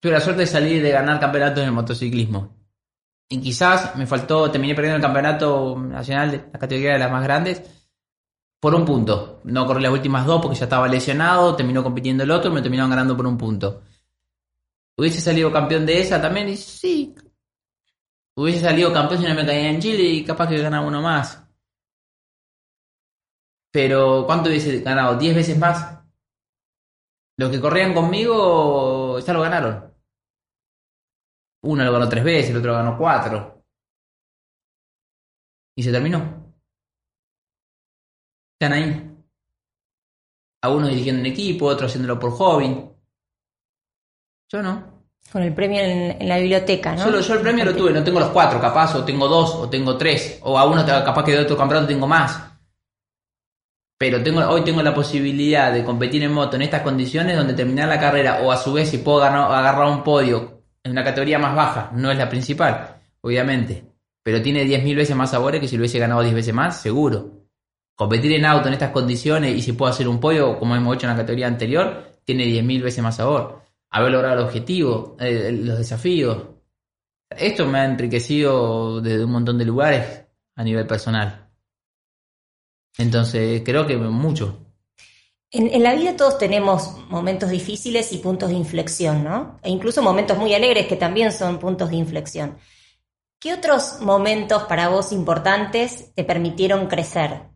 tuve la suerte de salir de ganar campeonatos en el motociclismo. Y quizás me faltó, terminé perdiendo el campeonato nacional de la categoría de las más grandes por un punto. No corrí las últimas dos porque ya estaba lesionado, terminó compitiendo el otro, me terminaron ganando por un punto. ¿Hubiese salido campeón de esa también? Y sí. Hubiese salido campeón si no me caía en Chile y capaz que ganaba uno más. Pero ¿cuánto hubiese ganado? ¿Diez veces más? Los que corrían conmigo ya lo ganaron. Uno lo ganó tres veces, el otro lo ganó cuatro. Y se terminó. Están ahí. A uno dirigiendo un equipo, otro haciéndolo por hobby. Yo no. Con el premio en, la biblioteca, ¿no? Solo yo el premio lo tuve, no tengo los cuatro, capaz, o tengo dos, o tengo tres, o a uno capaz que de otro campeonato tengo más. Pero tengo, hoy tengo la posibilidad de competir en moto en estas condiciones donde terminar la carrera, o a su vez si puedo agarrar un podio en una categoría más baja, no es la principal, obviamente, pero tiene 10.000 veces más sabores que si lo hubiese ganado 10 veces más, seguro. Competir en auto en estas condiciones y si puedo hacer un pollo, como hemos hecho en la categoría anterior, tiene 10.000 veces más sabor. Haber logrado el objetivo, eh, los desafíos. Esto me ha enriquecido desde un montón de lugares a nivel personal. Entonces, creo que mucho. En, la vida todos tenemos momentos difíciles y puntos de inflexión, ¿no? E incluso momentos muy alegres que también son puntos de inflexión. ¿Qué otros momentos para vos importantes te permitieron crecer?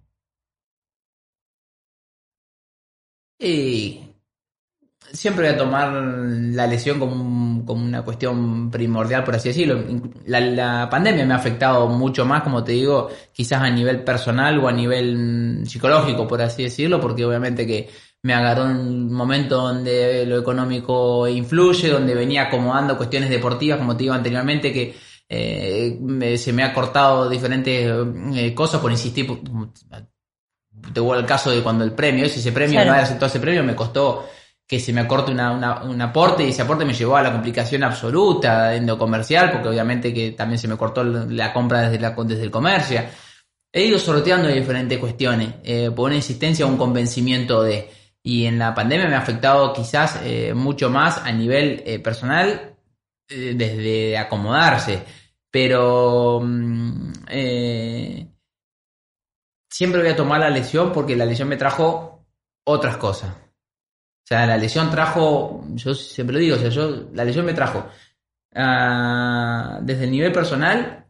Siempre voy a tomar la lesión como, como una cuestión primordial, por así decirlo. La, la, pandemia me ha afectado mucho más, como te digo, quizás a nivel personal o a nivel psicológico, por así decirlo, porque obviamente que me agarró un momento donde lo económico influye, donde venía acomodando cuestiones deportivas, como te digo anteriormente, que eh, se me ha cortado diferentes eh, cosas por insistir. Te vuelvo al caso de cuando el premio, ese, ese premio, no aceptó ese premio, me costó que se me acorte una, un aporte y ese aporte me llevó a la complicación absoluta endocomercial, porque obviamente que también se me cortó la compra desde el comercio. He ido sorteando diferentes cuestiones, eh, por una insistencia o un convencimiento de... Y en la pandemia me ha afectado quizás eh, mucho más a nivel eh, personal, eh, desde acomodarse. Pero mm, siempre voy a tomar la lesión porque la lesión me trajo otras cosas. Sea, la lesión trajo, yo siempre lo digo, o sea, yo, la lesión me trajo ah, desde el nivel personal,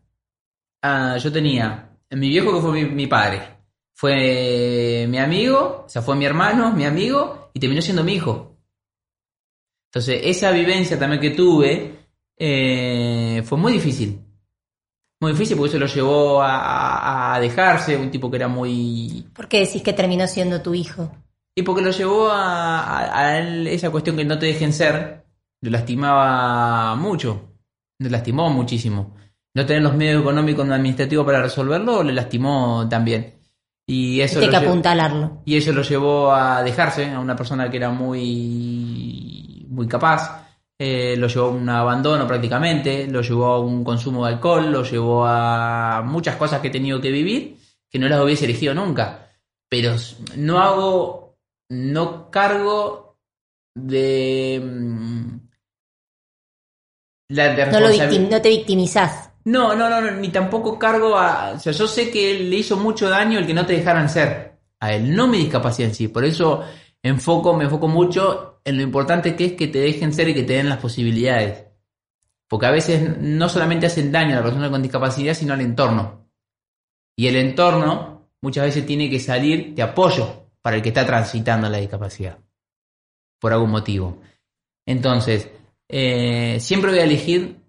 ah, yo tenía, mi viejo que fue mi padre, fue mi amigo, o sea, fue mi hermano, mi amigo, y terminó siendo mi hijo. Entonces, esa vivencia también que tuve eh, fue muy difícil. Muy difícil porque eso lo llevó a, dejarse, un tipo que era muy... ¿Por qué decís que terminó siendo tu hijo? Y porque lo llevó a, esa cuestión que no te dejen ser, lo lastimaba mucho, lo lastimó muchísimo. No tener los medios económicos y administrativos para resolverlo, le lastimó también. Y eso que apuntalarlo. Y eso lo llevó a dejarse a una persona que era muy, muy capaz. Eh, lo llevó a un abandono prácticamente, lo llevó a un consumo de alcohol, lo llevó a muchas cosas que he tenido que vivir que no las hubiese elegido nunca. Pero no hago, no cargo de... Mm, la no, no te victimizás. No, no, no, ni tampoco cargo a. O sea, yo sé que le hizo mucho daño el que no te dejaran ser. A él, no mi discapacidad en sí. Por eso enfoco, me enfoco mucho en lo importante que es que te dejen ser y que te den las posibilidades. Porque a veces no solamente hacen daño a la persona con discapacidad, sino al entorno. Y el entorno muchas veces tiene que salir de apoyo para el que está transitando la discapacidad. Por algún motivo. Entonces, eh, siempre voy a elegir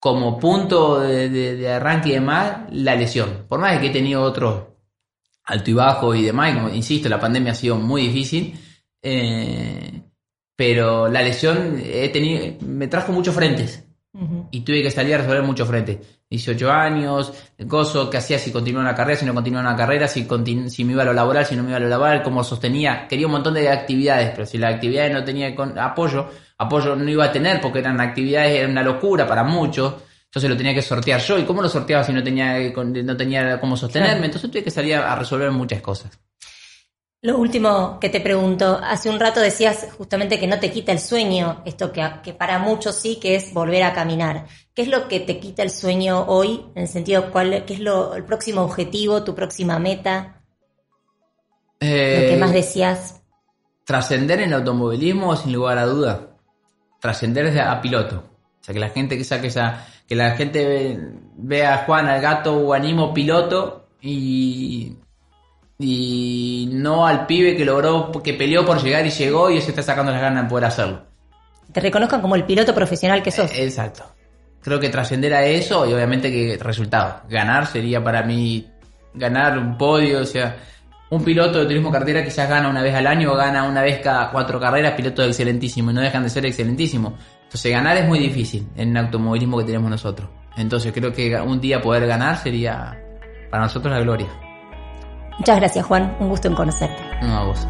como punto de, arranque y demás la lesión. Por más que he tenido otros alto y bajo y demás, insisto, la pandemia ha sido muy difícil, eh, pero la lesión he tenido, me trajo muchos frentes y tuve que salir a resolver muchos frentes. 18 años, gozo, qué hacía si continuaba una carrera, si no continuaba una carrera, si, si me iba a lo laboral, si no me iba a lo laboral, cómo sostenía. Quería un montón de actividades, pero si las actividades no tenía apoyo, apoyo no iba a tener porque eran actividades, era una locura para muchos. Entonces lo tenía que sortear yo. ¿Y cómo lo sorteaba si no tenía, no tenía cómo sostenerme? Entonces tuve que salir a resolver muchas cosas. Lo último que te pregunto, hace un rato decías justamente que no te quita el sueño, esto que, que, para muchos sí, que es volver a caminar. ¿Qué es lo que te quita el sueño hoy? En el sentido, ¿cuál, ¿qué es lo, el próximo objetivo, tu próxima meta? lo que más eh, decías. Trascender en el automovilismo, sin lugar a duda trascender a piloto. O sea, que la gente que saque esa, que la gente vea a Juan, al gato o animo piloto y, y no al pibe que logró, que peleó por llegar y llegó y se está sacando las ganas de poder hacerlo. Te reconozcan como el piloto profesional que sos. Eh, exacto. Creo que trascender a eso y obviamente que resultado. Ganar sería para mí ganar un podio, o sea, un piloto de turismo cartera quizás gana una vez al año o gana una vez cada cuatro carreras, piloto excelentísimo y no dejan de ser excelentísimo. Entonces ganar es muy difícil en el automovilismo que tenemos nosotros. Entonces creo que un día poder ganar sería para nosotros la gloria. Muchas gracias Juan, un gusto en conocerte. No, a vos.